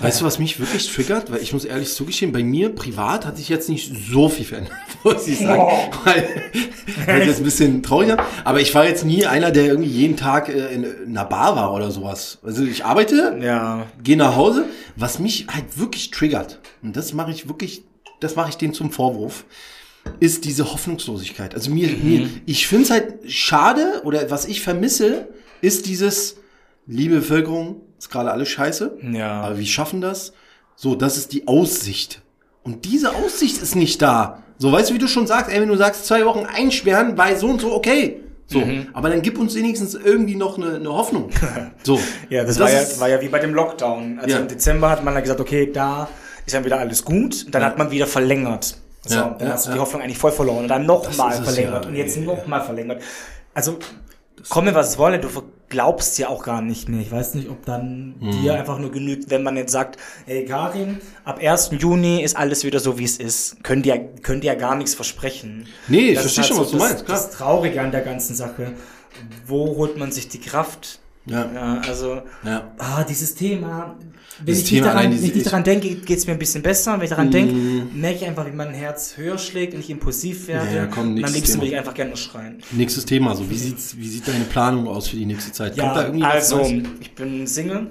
Weißt du, was mich wirklich triggert? Weil ich muss ehrlich zugestehen, bei mir privat hat sich jetzt nicht so viel verändert, <laughs> muss ich sagen. Weil, weil das ist ein bisschen trauriger. Aber ich war jetzt nie einer, der irgendwie jeden Tag äh, in einer Bar war oder sowas. Also ich arbeite, ja. gehe nach Hause. Was mich halt wirklich triggert, und das mache ich wirklich, das mache ich denen zum Vorwurf, ist diese Hoffnungslosigkeit. Also mir, Mhm. mir ich finde es halt schade oder was ich vermisse, ist dieses, liebe Bevölkerung, ist gerade alles scheiße, Ja. aber wir schaffen das. So, das ist die Aussicht. Und diese Aussicht ist nicht da. So, weißt du, wie du schon sagst, ey, wenn du sagst, zwei Wochen einsperren, bei so und so, okay. So, Mhm. aber dann gib uns wenigstens irgendwie noch eine, eine Hoffnung. <laughs> So. Ja, das, Und war, ja, war ja wie bei dem Lockdown. Also Ja. im Dezember hat man dann gesagt, okay, da ist dann wieder alles gut. Und dann hat man wieder verlängert. So, Ja, dann ja, hast du ja. die Hoffnung eigentlich voll verloren. Und dann nochmal verlängert. ja, und jetzt nochmal verlängert. Also, komme was es wolle, du glaubst ja auch gar nicht mehr. Ich weiß nicht, ob dann Mhm. dir einfach nur genügt, wenn man jetzt sagt, ey Karin, ab 1. Juni ist alles wieder so, wie es ist. Könnt ihr, könnt ihr ja gar nichts versprechen. Nee, ich Das ist verstehe schon, halt was du das, meinst, klar. Das Traurige an der ganzen Sache. Wo holt man sich die Kraft? Ja. Ja, also, Ja. ah, dieses Thema. Wenn ich, Thema daran, allein, wenn ich nicht daran denke, geht es mir ein bisschen besser. Wenn ich daran denke, Mm. merke ich einfach, wie mein Herz höher schlägt und ich impulsiv werde. Ja, komm, und am liebsten will Thema. ich einfach gerne schreien. Nächstes Thema, so wie sieht's, wie sieht deine Planung aus für die nächste Zeit? Kommt da Ja, irgendwie was also, Neues? ich bin Single.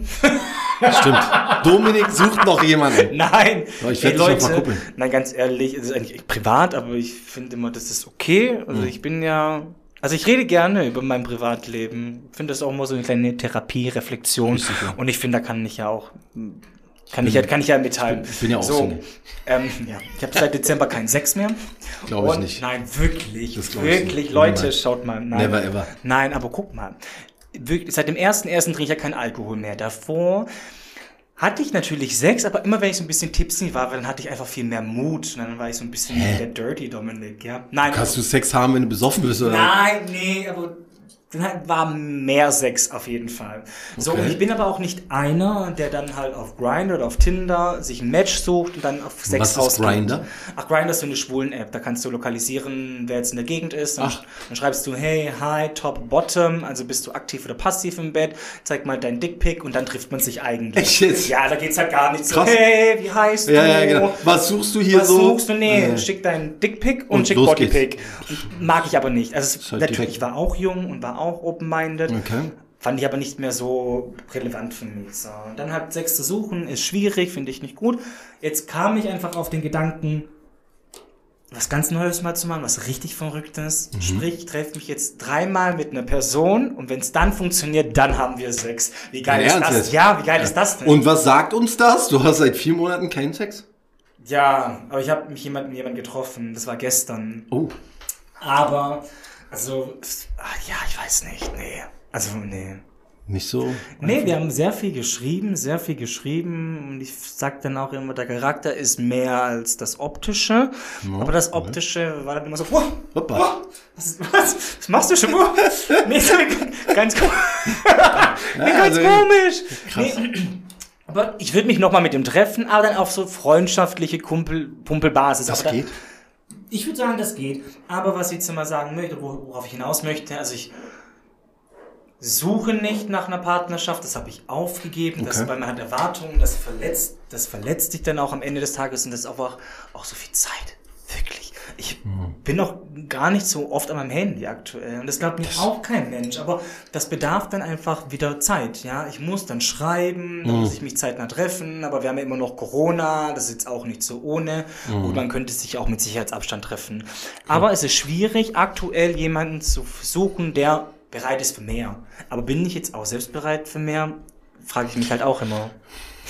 Stimmt. <laughs> Dominik sucht noch jemanden. Nein, Ja, ich Ey, werd dich mal gucken. nein, ganz ehrlich, es ist eigentlich privat, aber ich finde immer, das ist okay. Also Hm. ich bin ja, also ich rede gerne über mein Privatleben. Ich finde das auch immer so eine kleine Therapie, Reflexion. Und ich finde, da kann ich ja auch, kann ich ja, kann ich ja mitteilen. ich bin ja auch so, Single. Ähm, ja, ich habe seit Dezember keinen Sex mehr. Glaube ich nicht. Nein, wirklich, Das ich wirklich, nicht. Leute, schaut mal. Nein, Never ever. Nein, aber guck mal. Wirklich, seit dem ersten ersten trinke ich ja keinen Alkohol mehr. Davor hatte ich natürlich Sex, aber immer wenn ich so ein bisschen tipsy war, dann hatte ich einfach viel mehr Mut. Und dann war ich so ein bisschen Hä? der Dirty Dominic, ja. Nein, Kannst du Sex haben, wenn du besoffen bist? Oder? Nein, nee, aber war mehr Sex auf jeden Fall. So, Okay. und ich bin aber auch nicht einer, der dann halt auf Grindr oder auf Tinder sich ein Match sucht und dann auf Sex Was ist. Grindr? Ach, Grindr ist so eine Schwulen-App. Da kannst du lokalisieren, wer jetzt in der Gegend ist. Dann, Ach. dann schreibst du, hey, hi, top, bottom. Also bist du aktiv oder passiv im Bett. Zeig mal dein Dickpick und dann trifft man sich eigentlich. Echt jetzt? Ja, da geht's halt gar nicht so, Krass. hey, wie heißt Ja, du? ja, genau. Was suchst du hier Was so? suchst du? Nee, Äh, schick deinen Dickpick und, Und schick Bodypick. Mag ich aber nicht. Also halt natürlich, ich war auch jung und war auch open-minded. Okay. Fand ich aber nicht mehr so relevant für mich. So. Und dann halt Sex zu suchen ist schwierig, finde ich nicht gut. Jetzt kam ich einfach auf den Gedanken, was ganz Neues mal zu machen, was richtig Verrücktes. Mhm. Sprich, ich treffe mich jetzt dreimal mit einer Person und wenn es dann funktioniert, dann haben wir Sex. Wie geil Dein ist das? jetzt? Ja, wie geil ist das denn? Und was sagt uns das? Du hast seit vier Monaten keinen Sex? ja, aber ich habe mich jemand, mit jemandem getroffen. Das war gestern. Oh. Aber, also, ach, ja, ich weiß nicht, nee. Also, nee. Nicht so? Nee, wir haben sehr viel geschrieben, sehr viel geschrieben. Und ich sag dann auch immer, der Charakter ist mehr als das Optische. Aber das Optische war dann immer so, oh, Hoppa. oh, was, was, was machst du schon? <laughs> Nee, ganz, ko- <laughs> nee, ganz also- komisch. Krass. Nee, aber ich würde mich noch mal mit ihm treffen, aber dann auf so freundschaftliche Kumpel, Pumpelbasis. Das aber da- geht? Ich würde sagen, das geht. Aber was ich jetzt mal sagen möchte, wo- worauf ich hinaus möchte, also ich suche nicht nach einer Partnerschaft, das habe ich aufgegeben, das, Okay. weil man hat Erwartungen, das verletzt, das verletzt dich dann auch am Ende des Tages und das ist einfach auch so viel Zeit. Wirklich. Ich bin noch gar nicht so oft an meinem Handy aktuell. Und das glaubt mir auch kein Mensch. Aber das bedarf dann einfach wieder Zeit. Ja, ich muss dann schreiben, dann muss ich mich zeitnah treffen. Aber wir haben ja immer noch Corona. Das ist jetzt auch nicht so ohne. Und man könnte sich auch mit Sicherheitsabstand treffen. Aber es ist schwierig, aktuell jemanden zu suchen, der bereit ist für mehr. Aber bin ich jetzt auch selbst bereit für mehr? Frage ich mich halt auch immer.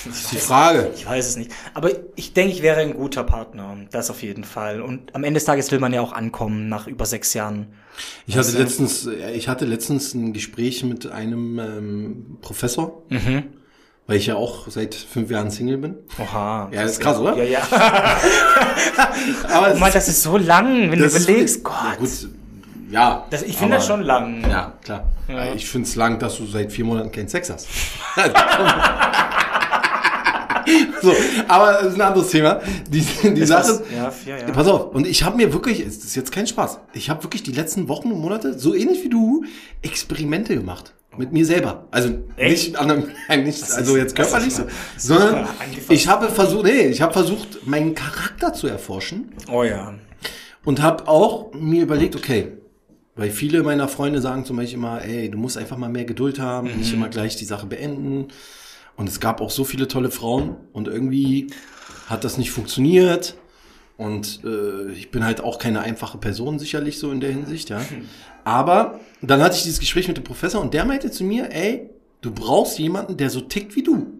Das ist die Frage. Ich weiß es nicht. Aber ich denke, ich wäre ein guter Partner. Das auf jeden Fall. Und am Ende des Tages will man ja auch ankommen nach über sechs Jahren. Ich hatte letztens, äh, ich hatte letztens ein Gespräch mit einem ähm, Professor, Mhm. weil ich ja auch seit fünf Jahren Single bin. Oha. Ja, das ist krass, oder? Ja, ja. <laughs> Aber Oh Mann, das ist so lang, wenn du das ist überlegst. wirklich- Gott. Ja, gut, ja. Das, ich finde das schon lang. Ja, klar. Ja. Ich finde es lang, dass du seit vier Monaten keinen Sex hast. <laughs> <laughs> <laughs> so, aber das ist ein anderes Thema. Die, die Sache, ist- ja, vier, ja. pass auf, und ich habe mir wirklich, es ist jetzt kein Spaß, ich habe wirklich die letzten Wochen und Monate, so ähnlich wie du, Experimente gemacht. Mit mir selber. Also Echt? nicht, an, <laughs> nein, nicht also ist- jetzt das ist körperlich so, sondern ich habe versucht, nee, ich habe versucht, meinen Charakter zu erforschen Oh ja. und habe auch mir überlegt, okay, weil viele meiner Freunde sagen zum Beispiel immer, ey, du musst einfach mal mehr Geduld haben, nicht immer gleich die Sache beenden. Und es gab auch so viele tolle Frauen und irgendwie hat das nicht funktioniert. Und äh, ich bin halt auch keine einfache Person, sicherlich so in der Hinsicht, ja. <laughs> Aber dann hatte ich dieses Gespräch mit dem Professor und der meinte zu mir, ey, du brauchst jemanden, der so tickt wie du.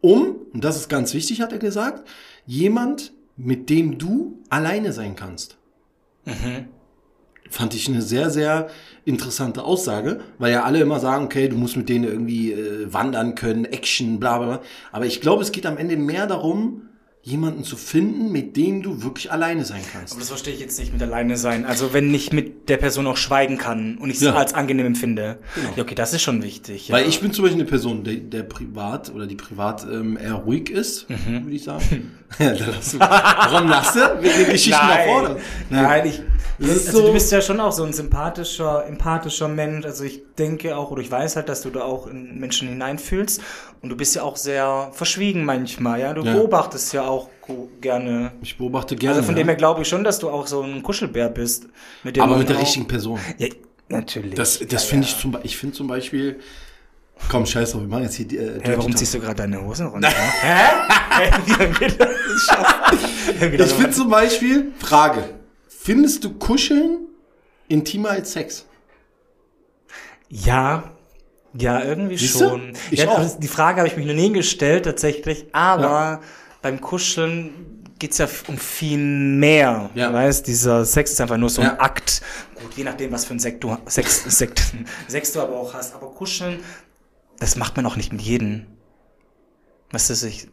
Um, und das ist ganz wichtig, hat er gesagt, jemand, mit dem du alleine sein kannst. Fand ich eine sehr, sehr interessante Aussage, weil ja alle immer sagen, okay, du musst mit denen irgendwie äh, wandern können, Action, bla bla bla. Aber ich glaube, es geht am Ende mehr darum, jemanden zu finden, mit dem du wirklich alleine sein kannst. Aber das verstehe ich jetzt nicht mit alleine sein. Also wenn ich mit der Person auch schweigen kann und ich es Ja. als angenehm empfinde. Genau. Ja, okay, das ist schon wichtig. Ja. Weil ich bin zum Beispiel eine Person, der, der privat oder die privat ähm, eher ruhig ist, Mhm. würde ich sagen. <laughs> ja, da lachst du. Warum lachst du? Wegen den Geschichten da vorne. Nee. Nein, ich. Also so- du bist ja schon auch so ein sympathischer, empathischer Mensch. Also ich denke auch, oder ich weiß halt, dass du da auch in Menschen hineinfühlst. Und du bist ja auch sehr verschwiegen manchmal, ja. Du beobachtest ja auch go- gerne. Ich beobachte gerne. Also von dem ja. her glaube ich schon, dass du auch so ein Kuschelbär bist. Mit dem Aber mit der auch- richtigen Person. Ja, natürlich. Das, das ja, finde ja. ich zum Beispiel, ich finde zum Beispiel, komm, scheiß drauf, wir machen jetzt hier die, äh, Hä, warum ziehst du gerade deine Hosen runter? <laughs> Hä? <laughs> Ich finde zum Beispiel, Frage, findest du Kuscheln intimer als Sex? Ja, ja, irgendwie Siehst du? schon. Ich ja, auch. also Die Frage habe ich mich noch nie gestellt, tatsächlich. Aber beim Kuscheln geht's ja um viel mehr. Ja. Du weißt, dieser Sex ist einfach nur so Ja. ein Akt. Gut, je nachdem, was für ein Sekt du, Sex, <laughs> Sekt, Sex du aber auch hast. Aber Kuscheln, das macht man auch nicht mit jedem. Was ist ich?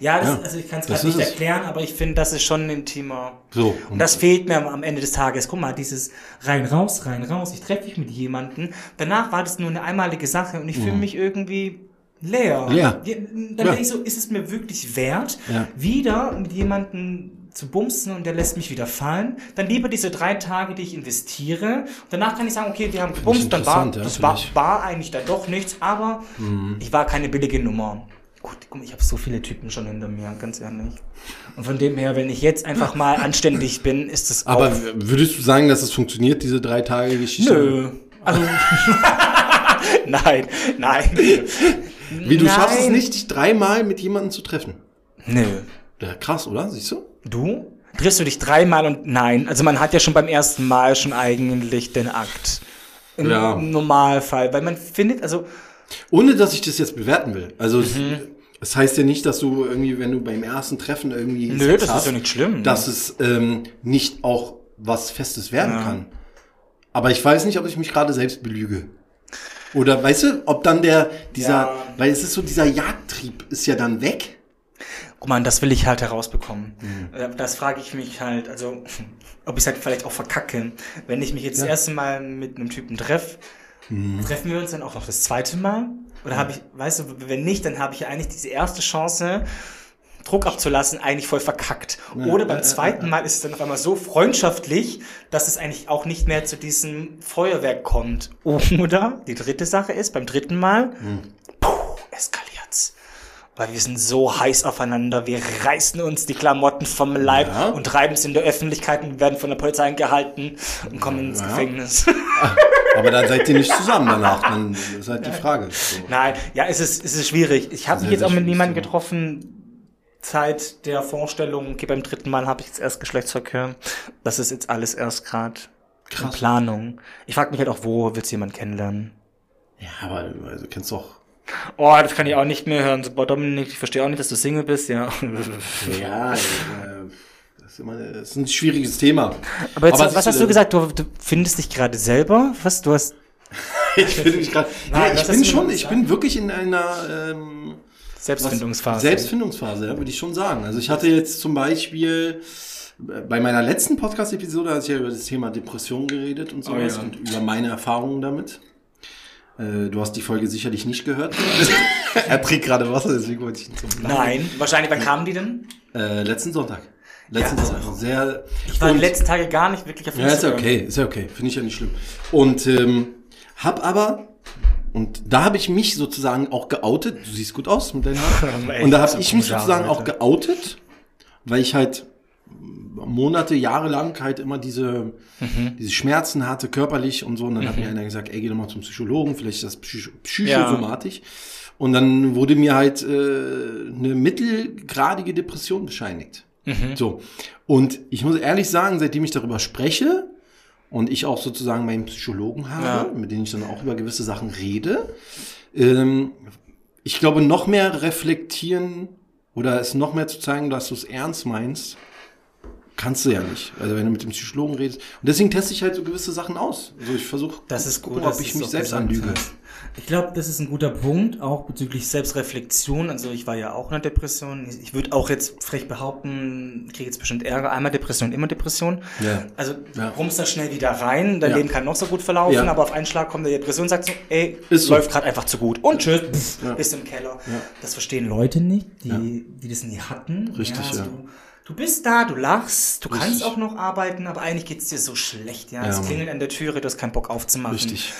Ja, das, Ja, also ich kann es gerade nicht es. erklären, aber ich finde, das ist schon ein intimer. So. Und das fehlt mir am- am Ende des Tages. Guck mal, dieses rein, raus, rein, raus. Ich treffe mich mit jemandem. Danach war das nur eine einmalige Sache und ich fühle mich irgendwie leer. Leer. Dann Ja. denke ich so, ist es mir wirklich wert, Ja. wieder mit jemandem zu bumsen und der lässt mich wieder fallen. Dann lieber diese drei Tage, die ich investiere. Danach kann ich sagen, okay, wir haben gebumst, dann war, ja, das war, war eigentlich dann doch nichts, aber Mhm. ich war keine billige Nummer. Gut, guck mal, ich habe so viele Typen schon hinter mir, ganz ehrlich. Und von dem her, wenn ich jetzt einfach mal <laughs> anständig bin, ist das Aber würdest du sagen, dass es funktioniert, diese drei Tage Geschichte? Nö. Also. <laughs> nein, nein. Wie, du schaffst es Nein. nicht, dich dreimal mit jemandem zu treffen? Nö. Ja, krass, oder? Siehst du? Du? Triffst du dich dreimal und nein. Also man hat ja schon beim ersten Mal schon eigentlich den Akt. Im Ja. Normalfall. Weil man findet, also. Ohne, dass ich das jetzt bewerten will. Also, es, Mhm. es heißt ja nicht, dass du irgendwie, wenn du beim ersten Treffen irgendwie Nö, Sex das ist hast, ja nicht schlimm. dass es ähm, nicht auch was Festes werden Ja. kann. Aber ich weiß nicht, ob ich mich gerade selbst belüge. Oder weißt du, ob dann der, dieser, Ja. weil es ist so, dieser Jagdtrieb ist ja dann weg. Guck mal, das will ich halt herausbekommen. Mhm. Äh, Das frage ich mich halt, also, <laughs> ob ich es halt vielleicht auch verkacke. Wenn ich mich jetzt das erste Mal mit einem Typen treffe, Mhm. treffen wir uns dann auch noch das zweite Mal? Oder habe ich, weißt du, wenn nicht, dann habe ich ja eigentlich diese erste Chance, Druck abzulassen, eigentlich voll verkackt. Oder beim zweiten Mal ist es dann auf einmal so freundschaftlich, dass es eigentlich auch nicht mehr zu diesem Feuerwerk kommt. <laughs> Oder die dritte Sache ist, beim dritten Mal, Mhm. puh, eskaliert's. Weil wir sind so heiß aufeinander, wir reißen uns die Klamotten vom Leib Ja. und treiben es in der Öffentlichkeit und werden von der Polizei angehalten und kommen ins Ja. Gefängnis. Aber dann seid ihr nicht zusammen danach. Dann ist halt die Frage. So. Nein, ja, es ist, es ist schwierig. Ich habe Sehr, mich jetzt auch mit niemandem getroffen, Zeit der Vorstellung, okay, beim dritten Mal habe ich jetzt erst Geschlechtsverkehr. Das ist jetzt alles erst gerade. Planung. Ich frage mich halt auch, wo willst du jemanden kennenlernen? Ja, aber du also, kennst doch. Oh, das kann ich auch nicht mehr hören. So, boah, Dominik, ich verstehe auch nicht, dass du Single bist, ja. <laughs> Ja, äh, das ist immer das ist ein schwieriges Thema. Aber jetzt, Aber was hast du, du gesagt? Du, du findest dich gerade selber? Was? Du hast <laughs> Ich bin mich gerade. Ja, ich bin du schon, ich bin wirklich in einer ähm, Selbstfindungsphase. Selbstfindungsphase, ja, würde ich schon sagen. Also ich hatte jetzt zum Beispiel äh, bei meiner letzten Podcast-Episode hatte ich ja über das Thema Depression geredet und sowas ja. und über meine Erfahrungen damit. Äh, Du hast die Folge sicherlich nicht gehört. <laughs> er trinkt gerade Wasser, deswegen wollte ich ihn zum Lachen. Nein, wahrscheinlich, wann kamen die denn? Äh, letzten Sonntag. Letzten Ja, Sonntag. Sehr. Ich war die letzten Tage gar nicht wirklich auf Ja, ist ja Instagram. okay, ist ja okay, finde ich ja nicht schlimm. Und ähm, hab aber, und da habe ich mich sozusagen auch geoutet, du siehst gut aus mit deinen Haaren, <laughs> und da habe ich mich sozusagen auch geoutet, weil ich halt Monate, Jahre lang halt immer diese, diese Schmerzen hatte, körperlich und so. Und dann hat mir einer gesagt, ey, geh doch mal zum Psychologen, vielleicht ist das psych psychosomatisch. Und dann wurde mir halt äh, eine mittelgradige Depression bescheinigt. So. Und ich muss ehrlich sagen, seitdem ich darüber spreche und ich auch sozusagen meinen Psychologen habe, Ja. mit denen ich dann auch über gewisse Sachen rede, ähm, ich glaube, noch mehr reflektieren oder es noch mehr zu zeigen, dass du es ernst meinst, kannst du ja nicht. Also wenn du mit dem Psychologen redest. Und deswegen teste ich halt so gewisse Sachen aus. Also ich versuche, Das ist gut, gucken, ob ich mich selbst anlüge. hast. Ich glaube, das ist ein guter Punkt, auch bezüglich Selbstreflexion. Also ich war ja auch in einer Depression. Ich- würde auch jetzt frech behaupten, ich kriege jetzt bestimmt Ärger, einmal Depression, immer Depression. Ja. Also Ja. rumpst da schnell wieder rein, dein Ja. Leben kann noch so gut verlaufen, Ja. aber auf einen Schlag kommt der Depression und sagt so, ey, Ist so. läuft gerade einfach zu gut. Und tschüss, pff, Ja. bist im Keller. Das verstehen Leute nicht, die, die das nie hatten. Richtig, also ja. Du, du bist da, du lachst, du kannst Richtig. auch noch arbeiten, aber eigentlich geht's dir so schlecht. Ja, Ja, es klingelt an der Türe, du hast keinen Bock aufzumachen. Richtig.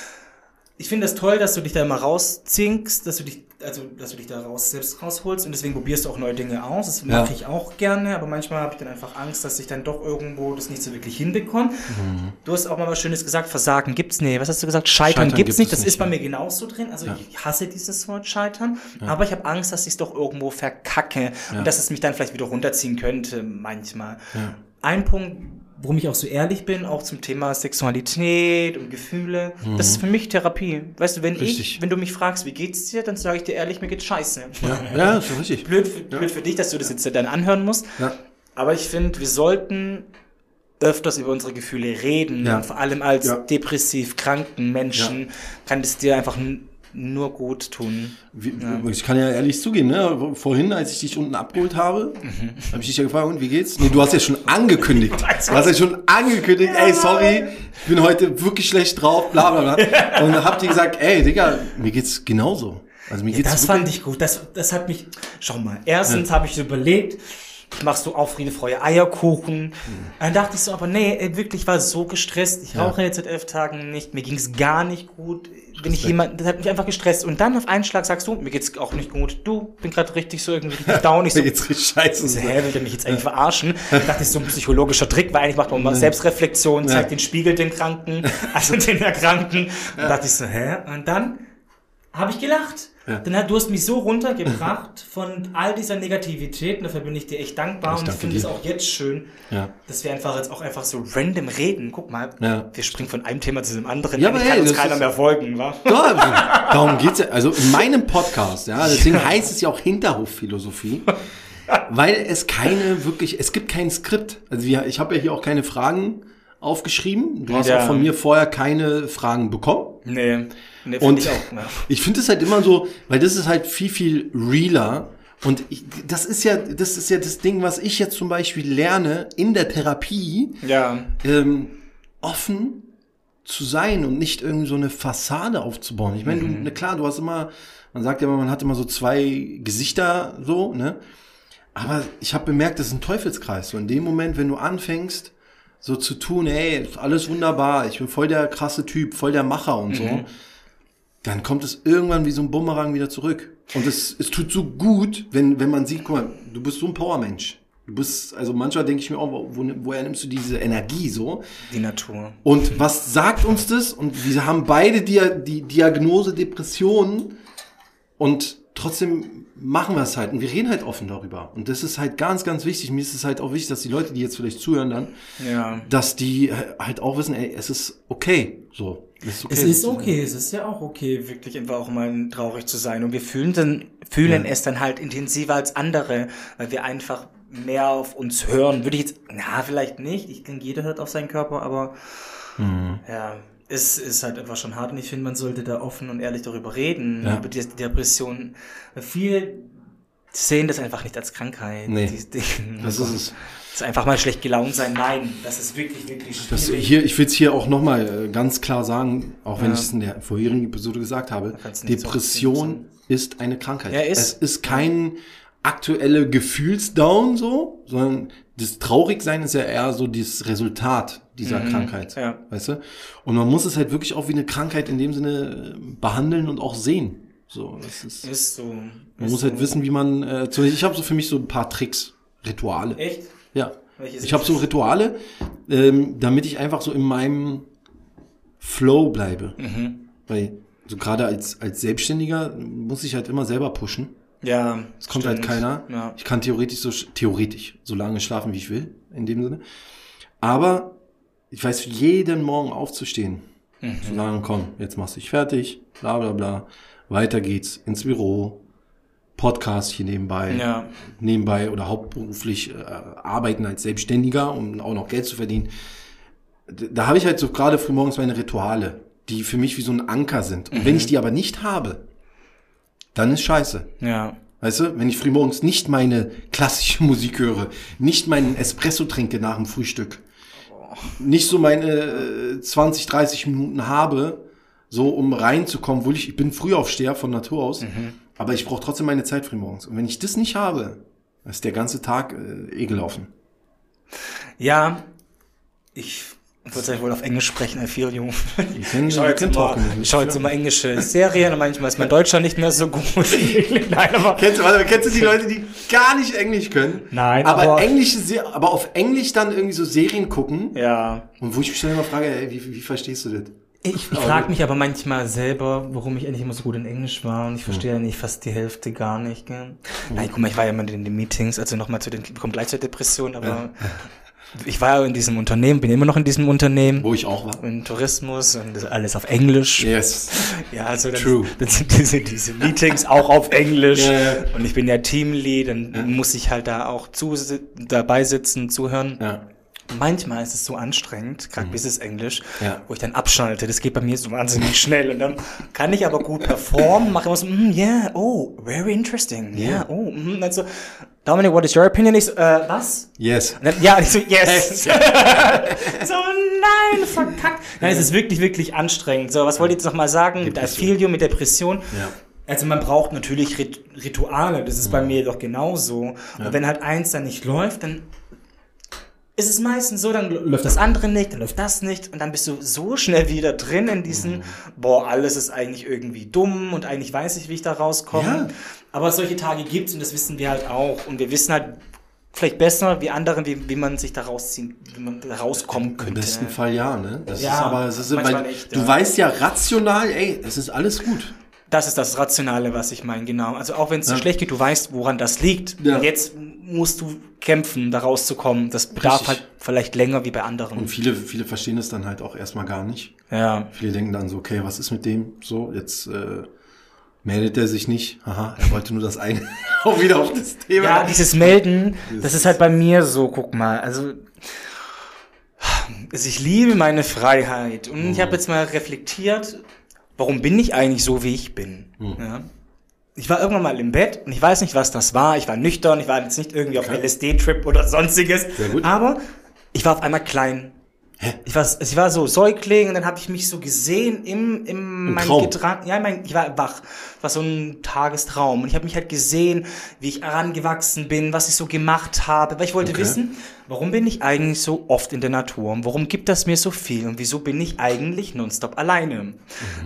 Ich finde das toll, dass du dich da immer rauszinkst, dass du dich, also dass du dich da raus selbst rausholst und deswegen probierst du auch neue Dinge aus. Das Ja. mache ich auch gerne, aber manchmal habe ich dann einfach Angst, dass ich dann doch irgendwo das nicht so wirklich hinbekomme. Mhm. Du hast auch mal was Schönes gesagt, Versagen gibt's nee. Was hast du gesagt? Scheitern, Scheitern gibt's gibt nicht. Das nicht, ist bei ja. mir genauso drin. Also ich hasse dieses Wort Scheitern, aber ich habe Angst, dass ich es doch irgendwo verkacke und dass es mich dann vielleicht wieder runterziehen könnte manchmal. Ein Punkt, warum ich auch so ehrlich bin, auch zum Thema Sexualität und Gefühle, das ist für mich Therapie. Weißt du, wenn Mhm. Richtig. ich, wenn du mich fragst, wie geht's dir, dann sage ich dir ehrlich, mir geht's scheiße. Ja, ja ist richtig. Blöd, für, blöd für dich, dass du das jetzt dann anhören musst. Ja. Aber ich finde, wir sollten öfters über unsere Gefühle reden. Ja. Und vor allem als Ja. depressiv kranken Menschen kann es dir einfach nur gut tun. Wie, Ich kann ja ehrlich zugeben, ne? vorhin, als ich dich unten abgeholt habe, Mhm. habe ich dich ja gefragt, und wie geht's? Nee, du hast ja schon angekündigt. <laughs> Du hast ja schon angekündigt, ey, sorry, ich bin heute wirklich schlecht drauf, bla bla bla. Und dann habt ihr gesagt, ey, Digga, mir geht's genauso. Also mir geht's Das fand ich gut. Das, das hat mich. Schau mal. Erstens habe ich überlegt, ich mach so auf Friede, Freude, Eierkuchen. Dann dachte ich so, aber nee, wirklich, ich war so gestresst. Ich Ja. rauche jetzt seit elf Tagen nicht. Mir ging es gar nicht gut. Bin ich jemand, das hat mich einfach gestresst. Und dann auf einen Schlag sagst du, mir geht's auch nicht gut. Du, bin gerade richtig so irgendwie richtig <laughs> down. Ich so, mir geht's richtig scheiße. so, hä, will der mich jetzt eigentlich verarschen? Da dachte ich, so ein psychologischer Trick, weil eigentlich macht man mal Selbstreflexion, zeigt Ja. den Spiegel den Kranken, <laughs> also den Erkrankten. Da dachte ich so, hä? Und dann habe ich gelacht. Ja. Dann hat, du hast mich so runtergebracht <laughs> von all dieser Negativität und dafür bin ich dir echt dankbar Ich und ich finde es auch jetzt schön, Ja. dass wir einfach jetzt auch einfach so random reden. Guck mal, Ja. wir springen von einem Thema zu dem anderen. Ja, aber kann hey, uns das keiner mehr folgen, wa? <laughs> Ja, darum geht's ja. Also in meinem Podcast, ja, deswegen heißt es ja auch Hinterhofphilosophie, weil es keine wirklich, es gibt kein Skript. Also wir, ich habe ja hier auch keine Fragen aufgeschrieben. Du hast Ja. auch von mir vorher keine Fragen bekommen. Nee, nee Und ich auch. Ja. <laughs> ich finde es halt immer so, weil das ist halt viel, viel realer. Und ich, das ist ja, das ist ja das Ding, was ich jetzt zum Beispiel lerne in der Therapie, ja. ähm, offen zu sein und nicht irgendwie so eine Fassade aufzubauen. Ich meine, du, na klar, du hast immer, man sagt ja immer, man hat immer so zwei Gesichter so, ne? Aber ich habe bemerkt, das ist ein Teufelskreis. So in dem Moment, wenn du anfängst, so zu tun, ey, alles wunderbar, ich bin voll der krasse Typ, voll der Macher und so, dann kommt es irgendwann wie so ein Bumerang wieder zurück. Und es, es tut so gut, wenn, wenn man sieht, guck mal, du bist so ein Powermensch. Du bist, also manchmal denke ich mir auch, wo, woher nimmst du diese Energie so? Die Natur. Und was sagt uns das? Und wir haben beide die, die Diagnose Depression und trotzdem machen wir es halt. Und wir reden halt offen darüber. Und das ist halt ganz, ganz wichtig. Mir ist es halt auch wichtig, dass die Leute, die jetzt vielleicht zuhören dann, Ja. dass die halt auch wissen, ey, es ist okay. So. Es ist okay. Es ist okay, es ist ja auch okay, wirklich einfach auch mal traurig zu sein. Und wir fühlen, dann, fühlen Ja. es dann halt intensiver als andere, weil wir einfach mehr auf uns hören. Würde ich jetzt, na, vielleicht nicht. Ich denke, jeder hört auf seinen Körper, aber Mhm. ja, es ist halt einfach schon hart. Und ich finde, man sollte da offen und ehrlich darüber reden, Ja. über die Depression. Viele sehen das einfach nicht als Krankheit. Nee. Die, die, <laughs> Das ist es. Das ist einfach mal schlecht gelaunt sein. Nein, das ist wirklich, wirklich Das schwierig. hier, ich will es hier auch nochmal ganz klar sagen, auch wenn Ja. ich es in der vorherigen Episode gesagt habe, nicht so Depression ist eine Krankheit. Ja, ist. Es ist kein aktuelle Gefühlsdown so, sondern das Traurigsein ist ja eher so das Resultat dieser Krankheit. Mhm. ja. Weißt du? Und man muss es halt wirklich auch wie eine Krankheit in dem Sinne äh, behandeln und auch sehen. So, das ist, Ist so. man muss halt wissen, wie man, äh, zu- ich habe so für mich so ein paar Tricks, Rituale. Echt? Ja. Welche Ich habe so Rituale, ähm, damit ich einfach so in meinem Flow bleibe. Mhm. Weil so gerade als, als Selbstständiger muss ich halt immer selber pushen. Ja. Es kommt halt keiner. Ja. Ich kann theoretisch so theoretisch so lange schlafen, wie ich will, in dem Sinne. Aber ich weiß, jeden Morgen aufzustehen. Mhm. Zu sagen, komm, jetzt machst du dich fertig, bla bla bla. Weiter geht's ins Büro, Podcast hier nebenbei, Ja. nebenbei oder hauptberuflich äh, arbeiten als Selbstständiger, um auch noch Geld zu verdienen. D- Da habe ich halt so gerade frühmorgens meine Rituale, die für mich wie so ein Anker sind. Und wenn ich die aber nicht habe, dann ist scheiße. Ja. Weißt du, wenn ich frühmorgens nicht meine klassische <laughs> Musik höre, nicht meinen Espresso trinke nach dem Frühstück, nicht so meine äh, 20, 30 Minuten habe, so um reinzukommen, wo ich, ich bin Frühaufsteher von Natur aus, aber ich brauche trotzdem meine Zeit frühmorgens. Und wenn ich das nicht habe, ist der ganze Tag äh, eh gelaufen. Ja. Ich würde ja wohl auf Englisch sprechen, I feel you. Ich, can- schaue jetzt, immer, ich schaue jetzt immer englische Serien und manchmal ist mein Deutscher nicht mehr so gut. <laughs> Nein, aber Kennst du, warte, kennst du die Leute, die gar nicht Englisch können? Nein, aber, aber- englische, Se- aber auf Englisch dann irgendwie so Serien gucken. ja. Und wo ich mich dann immer frage, ey, wie, wie verstehst du das? Ich frage mich aber manchmal selber, warum ich endlich immer so gut in Englisch war und ich verstehe ja nicht fast die Hälfte gar nicht. Gell? Nein, guck mal, ich war ja immer in den Meetings, also nochmal zu den, ich komme gleich zur Depression, aber ich war ja in diesem Unternehmen, bin immer noch in diesem Unternehmen, Wo ich auch war. in Tourismus und alles auf Englisch. Yes. <laughs> Ja, also dann, True. dann sind diese, diese Meetings auch auf Englisch Ja, ja. und ich bin ja Teamlead, dann muss ich halt da auch zu, dabei sitzen, zuhören. Ja. Manchmal ist es so anstrengend, gerade Business Englisch, Ja. wo ich dann abschalte. Das geht bei mir so wahnsinnig schnell. Und dann kann ich aber gut performen, mache immer so, mm, yeah, oh, very interesting. Yeah, Yeah. oh, mm. Dann so, Dominic, what is your opinion? Ich so, äh, was? Yes. Dann, ja, ich so, yes. <laughs> so, nein, verkackt. Nein, es ist wirklich, wirklich anstrengend. So, was wollt ihr jetzt noch mal sagen? Mit. Affilio, mit Depression. Ja. Also man braucht natürlich Rit Rituale, das ist bei mir doch genauso. Und wenn halt eins dann nicht läuft, dann ist es meistens so, dann läuft das andere nicht, dann läuft das nicht und dann bist du so schnell wieder drin in diesen, boah, alles ist eigentlich irgendwie dumm und eigentlich weiß ich, wie ich da rauskomme. Ja. Aber solche Tage gibt's und das wissen wir halt auch und wir wissen halt vielleicht besser wie andere, wie, wie man sich da rausziehen, wie man da rauskommen Im könnte. besten Fall ja, ne? Das Ja, ist aber, es ist, weil, nicht, du ja. weißt ja rational, ey, es ist alles gut. Das ist das Rationale, was ich meine, genau. Also auch wenn es dir Ja. schlecht geht, du weißt, woran das liegt. Ja. Jetzt musst du kämpfen, da rauszukommen. Das bedarf Richtig. halt vielleicht länger wie bei anderen. Und viele, viele verstehen es dann halt auch erstmal gar nicht. ja. Viele denken dann so, okay, was ist mit dem? So, jetzt äh, meldet er sich nicht. Haha, er wollte nur das eine. <laughs> auch wieder auf das Thema. Ja, dieses Melden, das ist halt bei mir so, guck mal, also also ich liebe meine Freiheit und ich habe jetzt mal reflektiert, warum bin ich eigentlich so, wie ich bin? Ja. Ich war irgendwann mal im Bett und ich weiß nicht, was das war. Ich war nüchtern, ich war jetzt nicht irgendwie auf LSD-Trip oder sonstiges. Sehr gut. Aber ich war auf einmal klein. Hä? Ich war, ich war so Säugling und dann habe ich mich so gesehen im, im mein Traum. Gedrang. Ja, mein, ich war wach. Das war so ein Tagestraum. Und ich habe mich halt gesehen, wie ich herangewachsen bin, was ich so gemacht habe. Weil ich wollte Okay. wissen, warum bin ich eigentlich so oft in der Natur? Und warum gibt das mir so viel? Und wieso bin ich eigentlich nonstop alleine?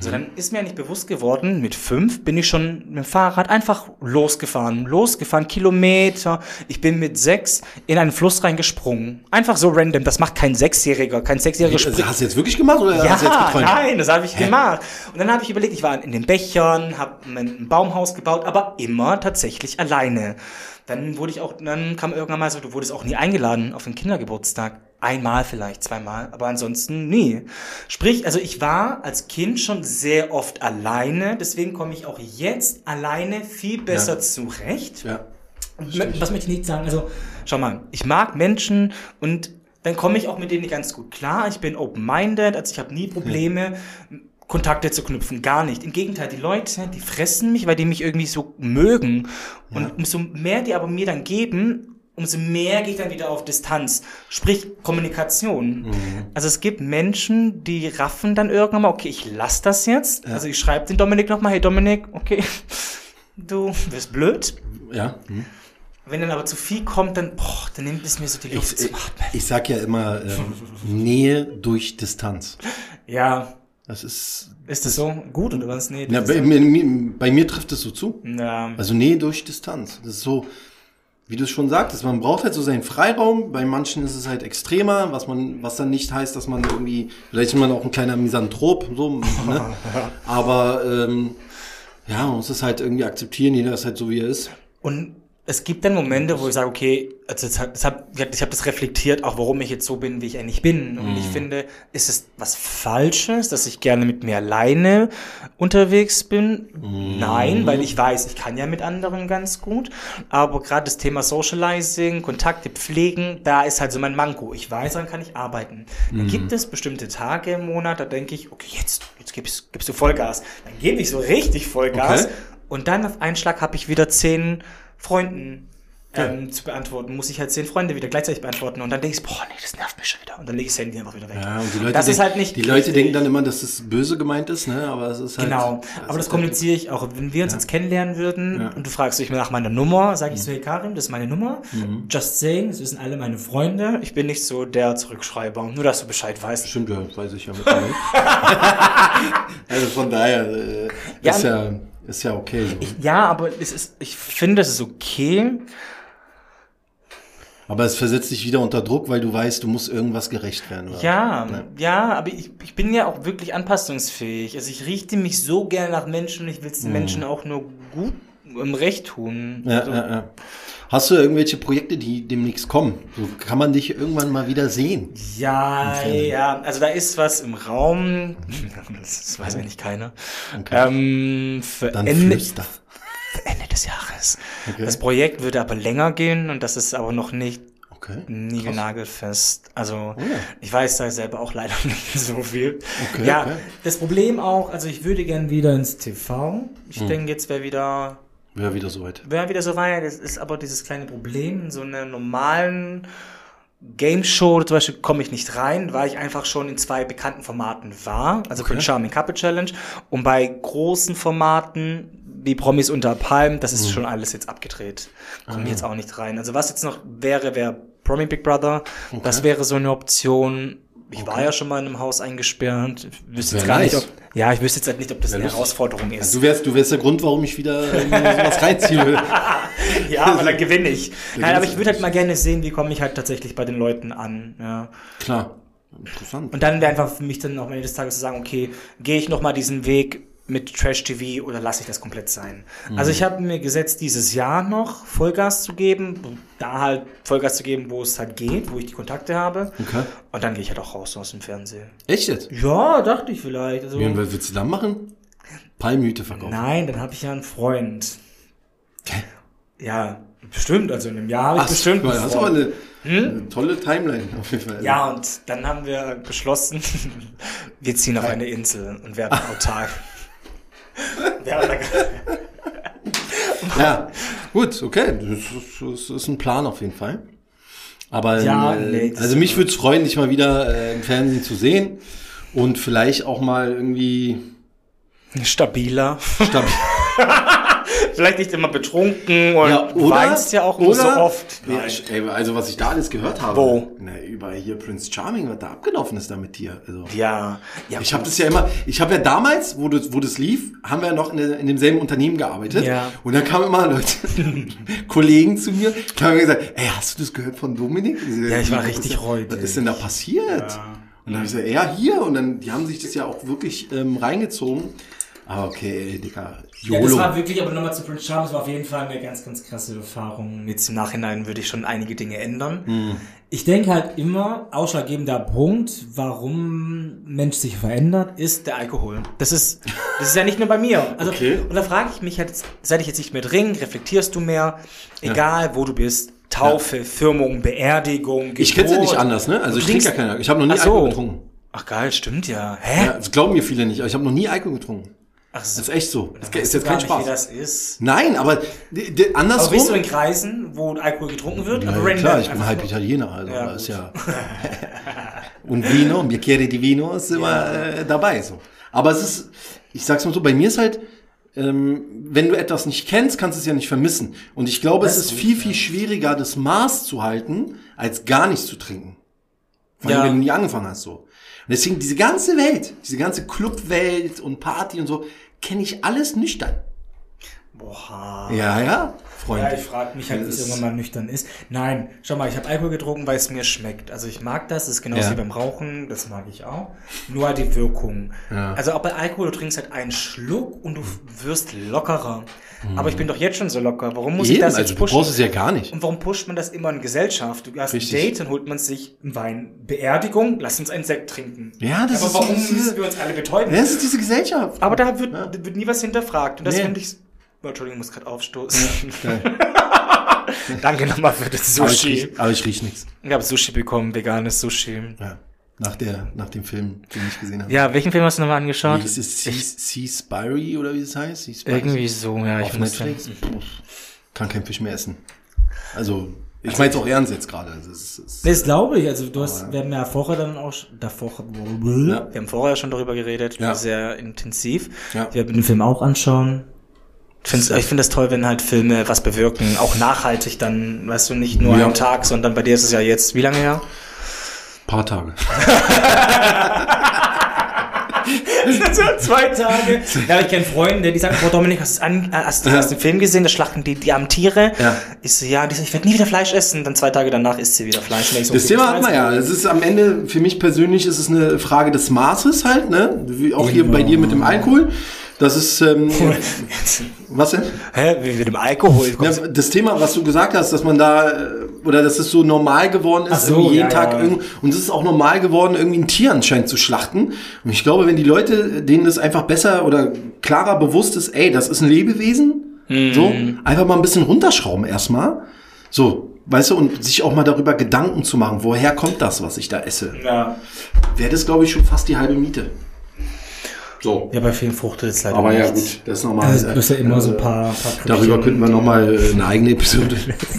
So, dann ist mir eigentlich bewusst geworden, mit fünf bin ich schon mit dem Fahrrad einfach losgefahren. Losgefahren, Kilometer. Ich bin mit sechs in einen Fluss reingesprungen. Einfach so random. Das macht kein Sechsjähriger. Kein Sechsjähriger springt hast du jetzt wirklich gemacht oder ja, hast du jetzt geträumt? nein, das habe ich gemacht. Und dann habe ich überlegt, ich war in den Bechern, habe ein Baumhaus gebaut, aber immer tatsächlich alleine. Dann wurde ich auch, dann kam irgendwann mal so, du wurdest auch nie eingeladen auf den Kindergeburtstag. Einmal vielleicht, zweimal, aber ansonsten nie. Sprich, also ich war als Kind schon sehr oft alleine, deswegen komme ich auch jetzt alleine viel besser Ja. zurecht. Ja. Was möchte ich nicht sagen? Also, schau mal, ich mag Menschen und dann komme ich auch mit denen ganz gut klar. Ich bin open-minded, also ich habe nie Probleme, Kontakte zu knüpfen. Gar nicht. Im Gegenteil, die Leute, die fressen mich, weil die mich irgendwie so mögen. Und umso mehr die aber mir dann geben, umso mehr gehe ich dann wieder auf Distanz. Sprich, Kommunikation. Also es gibt Menschen, die raffen dann irgendwann mal, okay, ich lass das jetzt. Also ich schreibe den Dominik nochmal, hey Dominik, okay, du wirst blöd. Ja. Hm. Wenn dann aber zu viel kommt, dann, boah, dann nimmt es mir so die Luft Ich, ich, Atmen. ich sag ja immer, ähm, Nähe durch Distanz. Ja, Das ist. ist das so gut oder was? Nee, Ja, bei, mir, bei mir trifft es so zu. ja. Also Nähe durch Distanz. Das ist so. wie du es schon sagtest, man braucht halt so seinen Freiraum. Bei manchen ist es halt extremer, was man, was dann nicht heißt, dass man irgendwie, vielleicht ist man auch ein kleiner Misanthrop, so, ne? <laughs> Aber ähm, ja, man muss es halt irgendwie akzeptieren, jeder ist halt so, wie er ist. Und es gibt dann Momente, wo ich sage, okay, also das hab, ich habe das reflektiert, auch warum ich jetzt so bin, wie ich eigentlich bin. Und ich finde, ist es was Falsches, dass ich gerne mit mir alleine unterwegs bin? Nein, weil ich weiß, ich kann ja mit anderen ganz gut. Aber gerade das Thema Socializing, Kontakte pflegen, da ist halt so mein Manko. Ich weiß, dann kann ich arbeiten. Dann gibt es bestimmte Tage im Monat, da denke ich, okay, jetzt, jetzt gibst, gibst du Vollgas. Dann gebe ich so richtig Vollgas. Okay. Und dann auf einen Schlag habe ich wieder zehn Freunden ähm, zu beantworten. Muss ich halt zehn Freunde wieder gleichzeitig beantworten. Und dann denke ich, boah, nee, das nervt mich schon wieder. Und dann lege ich das Handy einfach wieder weg. Ja, und die Leute, das ist denk- halt nicht die Leute denken dann immer, dass es böse gemeint ist, ne? Aber es ist halt. Genau, es aber das ist kommuniziere ich auch. Wenn wir uns jetzt kennenlernen würden Ja. und du fragst mich nach meiner Nummer, sage ich so, hey Karim, das ist meine Nummer. Mhm. Just saying, das wissen alle meine Freunde. Ich bin nicht so der Zurückschreiber, nur dass du Bescheid weißt. Stimmt, ja, weiß ich ja <laughs> also von daher äh, Ja, ist, ja, ist ja okay. So. Ja, aber es ist, ich finde, es ist okay. Aber es versetzt dich wieder unter Druck, weil du weißt, du musst irgendwas gerecht werden. oder? Ja, Ja. ja, aber ich, ich bin ja auch wirklich anpassungsfähig. Also ich richte mich so gerne nach Menschen und ich will es den Menschen auch nur gut im Recht tun. Mhm. Ja, Also, ja, ja. Hast du irgendwelche Projekte, die demnächst kommen? So kann man dich irgendwann mal wieder sehen. Ja, ja, also da ist was im Raum, <laughs> das weiß eigentlich keiner, Okay. ähm, für Dann Ende, flüster. <laughs> für Ende des Jahres. Okay. Das Projekt würde aber länger gehen und das ist aber noch nicht Okay. niegelnagelfest. Also ja. ich weiß da selber auch leider <laughs> nicht so viel. Okay, ja, okay. das Problem auch, also ich würde gern wieder ins TV. Ich Hm. denke, jetzt wäre wieder Wäre wieder soweit. wäre wieder so weit. Das ist aber dieses kleine Problem. In so einer normalen Game Show zum Beispiel komme ich nicht rein, weil ich einfach schon in zwei bekannten Formaten war. Also für den Charming Couple Challenge. Und bei großen Formaten wie Promis unter Palm, das ist schon alles jetzt abgedreht. Ah. Komme ich jetzt auch nicht rein. Also was jetzt noch wäre, wäre Promi Big Brother. Das wäre so eine Option. Ich war ja schon mal in einem Haus eingesperrt. Ich wüsste jetzt gar nicht, ob, ja, ich wüsste jetzt halt nicht, ob das eine. Herausforderung ist. Du wärst, du wärst der Grund, warum ich wieder sowas reinziehen will. <laughs> Ja, aber dann gewinne ich. <laughs> Nein, aber ich würde halt mal gerne sehen, wie komme ich halt tatsächlich bei den Leuten an. Ja. Klar. Interessant. Und dann wäre einfach für mich dann auch am Ende des Tages zu sagen, okay, gehe ich nochmal diesen Weg mit Trash TV oder lasse ich das komplett sein? Also Mhm. ich habe mir gesetzt, dieses Jahr noch Vollgas zu geben, da halt Vollgas zu geben, wo es halt geht, wo ich die Kontakte habe. Okay. Und dann gehe ich halt auch raus aus dem Fernsehen. Echt jetzt? Ja, dachte ich vielleicht. Also, Wie, was willst du dann machen? Palmhüte verkaufen. nein, dann habe ich ja einen Freund. Hä? Ja, bestimmt. Also in einem Jahr habe ich Ach, bestimmt einen Das ist aber Freund. eine, eine tolle Timeline auf jeden Fall. Ja, und dann haben wir beschlossen, <laughs> wir ziehen auf eine Insel und werden autark. <laughs> <laughs> Ja, gut, okay. Das ist, das ist ein Plan auf jeden Fall. Aber Ja, äh, also mich würde es freuen, dich mal wieder äh, im Fernsehen zu sehen und vielleicht auch mal irgendwie Stabiler. stabil. <laughs> Vielleicht nicht immer betrunken und Ja, du oder- weinst ja auch immer so oder- oft. Ja, ich- ey, also was ich da alles gehört habe. Wo? Na, über hier Prince Charming, was da abgelaufen ist da mit dir. Also. Ja, ja. Ich habe das ja immer, ich habe ja damals, wo das, wo das lief, haben wir ja noch in, der, in demselben Unternehmen gearbeitet. Ja. Und dann kamen immer Leute, <laughs> Kollegen zu mir, die haben mir gesagt, ey, hast du das gehört von Dominik? Ja, ich war richtig ist- räudig. Was ist denn da passiert? Und dann habe ich gesagt, ja, hier. Und dann, die haben sich das ja auch wirklich ähm, reingezogen. Aber okay, Digga, Ja, das war wirklich, aber nochmal zu Prince Charles, war auf jeden Fall eine ganz, ganz krasse Erfahrung. Jetzt im Nachhinein würde ich schon einige Dinge ändern. Hm. Ich denke halt immer, ausschlaggebender Punkt, warum Mensch sich verändert, ist der Alkohol. Das ist, das ist ja nicht nur bei mir. Also, Okay. Und da frage ich mich halt, seit ich jetzt nicht mehr trinke, reflektierst du mehr, egal wo du bist, Taufe, Firmung, Beerdigung, ich kenn's ja nicht Geburt. anders, ne? Also Du ich trinke ja trinkst- keine. Ich habe noch nie so. Alkohol getrunken. Ach geil, stimmt ja. Hä? Ja, das glauben mir viele nicht, aber ich habe noch nie Alkohol getrunken. Ach Das so. ist echt so. Das ist jetzt kein nicht, wie Spaß. das ist. Nein, aber andersrum. Aber bist du in Kreisen, wo Alkohol getrunken wird? Ja, ja, klar, ich bin halb Italiener, also Ja, das ist gut. ja. <laughs> Und Vino, Bicchiere di Vino ist immer äh, dabei so. Aber es ist, ich sag's mal so, bei mir ist halt, ähm, wenn du etwas nicht kennst, kannst du es ja nicht vermissen. Und ich glaube, Das es ist ist viel, gut, viel schwieriger, das Maß zu halten, als gar nichts zu trinken. Vor allem, Ja. wenn du nie angefangen hast so. Und deswegen diese ganze Welt, diese ganze Clubwelt und Party und so, kenne ich alles nüchtern. Boah. Ja, ja. Freund. Ja, ich frage mich halt, wie es irgendwann mal nüchtern ist. Nein, schau mal, ich habe Alkohol getrunken, weil es mir schmeckt. Also ich mag das, das ist genauso Ja. wie beim Rauchen, das mag ich auch. Nur halt die Wirkung. Ja. Also auch bei Alkohol, du trinkst halt einen Schluck und du wirst lockerer. Aber ich bin doch jetzt schon so locker. Warum muss ich Eben, das also jetzt du pushen? brauchst es ja gar nicht. Und warum pusht man das immer in Gesellschaft? Du hast Richtig. ein Date, dann holt man sich einen Wein. Beerdigung, lass uns einen Sekt trinken. Ja, das Aber ist warum diese- müssen wir uns alle betäuben? Ja, das ist diese Gesellschaft. Aber da wird, da wird nie was hinterfragt. Und das Nee. finde ich. Oh, Entschuldigung, ich muss gerade aufstoßen. Geil. <laughs> Danke nochmal für das ich Sushi. aber ich riech nichts. Ich habe Sushi bekommen, veganes Sushi. Ja. Nach, der, nach dem Film, den ich gesehen habe. Ja, welchen Film hast du nochmal angeschaut? Wie ist es? Sea- Seaspiracy oder wie es heißt? Irgendwie so, ja, ich Auf muss Netflix? Kann kein Fisch mehr essen. Also, ich meine es auch ernst jetzt gerade. Also, es ist- Das glaube ich. Also du hast, wir haben ja vorher dann auch davor. Ja. Wir haben vorher schon darüber geredet, Ja. sehr intensiv. Ja. Wir werden den Film auch anschauen. Ich finde ich find das toll, wenn halt Filme was bewirken, auch nachhaltig dann, weißt du, nicht nur Ja. einen Tag, sondern bei dir ist es ja jetzt, wie lange her? Paar Tage. <laughs> Zwei Tage. Habe ich keinen Freund, der die sagt, Frau Dominik, hast du, an, äh, hast, du hast den Film gesehen, da schlachten die, die armen Tiere. Ja. Ich so, ja, die so, ich werde nie wieder Fleisch essen. Dann zwei Tage danach isst sie wieder Fleisch. So, Das okay, Thema das hat man ja. Es ist am Ende, für mich persönlich, ist es eine Frage des Maßes halt, ne? Wie auch hier bei dir mit dem Alkohol. Das ist, ähm, <laughs> was denn? Hä, wie mit dem Alkohol? Ja, das Thema, was du gesagt hast, dass man da, äh, oder dass es so normal geworden ist, so, irgendwie jeden ja, Tag ja. irgend- und es ist auch normal geworden, irgendwie ein Tier anscheinend zu schlachten. Und ich glaube, wenn die Leute, denen das einfach besser oder klarer bewusst ist, ey, das ist ein Lebewesen, so, einfach mal ein bisschen runterschrauben erstmal. So, weißt du, und sich auch mal darüber Gedanken zu machen, woher kommt das, was ich da esse, Ja. wäre das, glaube ich, schon fast die halbe Miete. So. ja, bei vielen fruchtet es leider Aber ja, nichts. gut, das ist nochmal. Also, du hast ja immer so ein paar, paar Darüber Krüppchen. könnten wir nochmal eine eigene Episode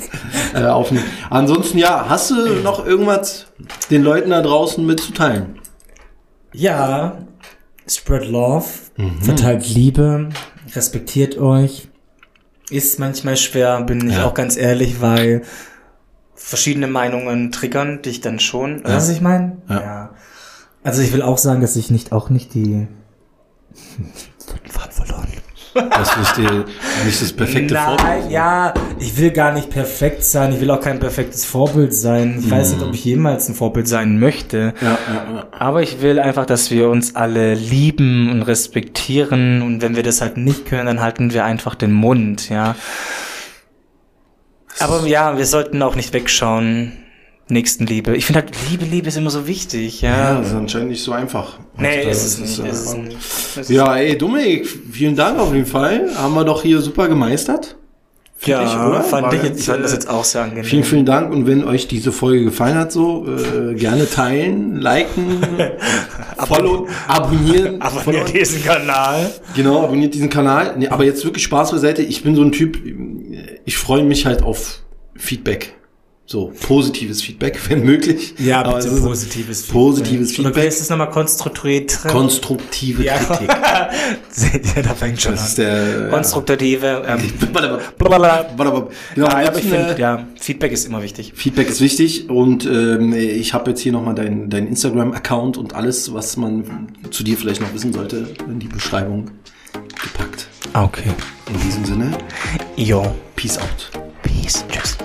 <laughs> äh, aufnehmen. Ansonsten, ja, hast du noch irgendwas den Leuten da draußen mitzuteilen? Ja, spread love, Mhm. verteilt Liebe, respektiert euch. Ist manchmal schwer, bin ich Ja. auch ganz ehrlich, weil verschiedene Meinungen triggern dich dann schon. Du, was ich meine? Ja. Also ich will auch sagen, dass ich nicht auch nicht die Faden verloren. Das ist dir nicht das perfekte Nein, Vorbild. ja, ich will gar nicht perfekt sein. Ich will auch kein perfektes Vorbild sein. Ich weiß nicht, ob ich jemals ein Vorbild sein möchte. Ja, ja, ja. Aber ich will einfach, dass wir uns alle lieben und respektieren. Und wenn wir das halt nicht können, dann halten wir einfach den Mund, ja. Aber ja, wir sollten auch nicht wegschauen. Nächstenliebe. Ich finde halt, Liebe, Liebe ist immer so wichtig, Ja, ja. das ist anscheinend nicht so einfach. nee, Und, ist es nicht. äh, Ist es nicht. Ist- Ja, ey, Dominik, vielen Dank auf jeden Fall. Haben wir doch hier super gemeistert. Find ja, ich, oder? fand War ich, jetzt, ich fand das äh, jetzt auch sehr angenehm. Vielen, vielen Dank und wenn euch diese Folge gefallen hat, so äh, gerne teilen, liken, <laughs> follow, abonnieren, <laughs> Abonniert follow, diesen Kanal. genau, abonniert diesen Kanal. Nee, aber jetzt wirklich Spaß beiseite. Ich bin so ein Typ, ich freue mich halt auf Feedback. So, positives Feedback, <laughs> wenn möglich. Ja, Aber bitte es ist positives Feedback. Positives Oder Feedback, ist das nochmal konstruiert? konstruktive Ja. Kritik. <laughs> Seht ihr, da fängt schon Das an. ist der... Konstruktive. Ähm. <laughs> Genau, Nein, aber ich finde, äh, ja, Feedback ist immer wichtig. Feedback ist wichtig und ähm, ich habe jetzt hier nochmal deinen dein Instagram-Account und alles, was man zu dir vielleicht noch wissen sollte, in die Beschreibung gepackt. Okay. In diesem Sinne, Jo. Peace out. Peace. Tschüss.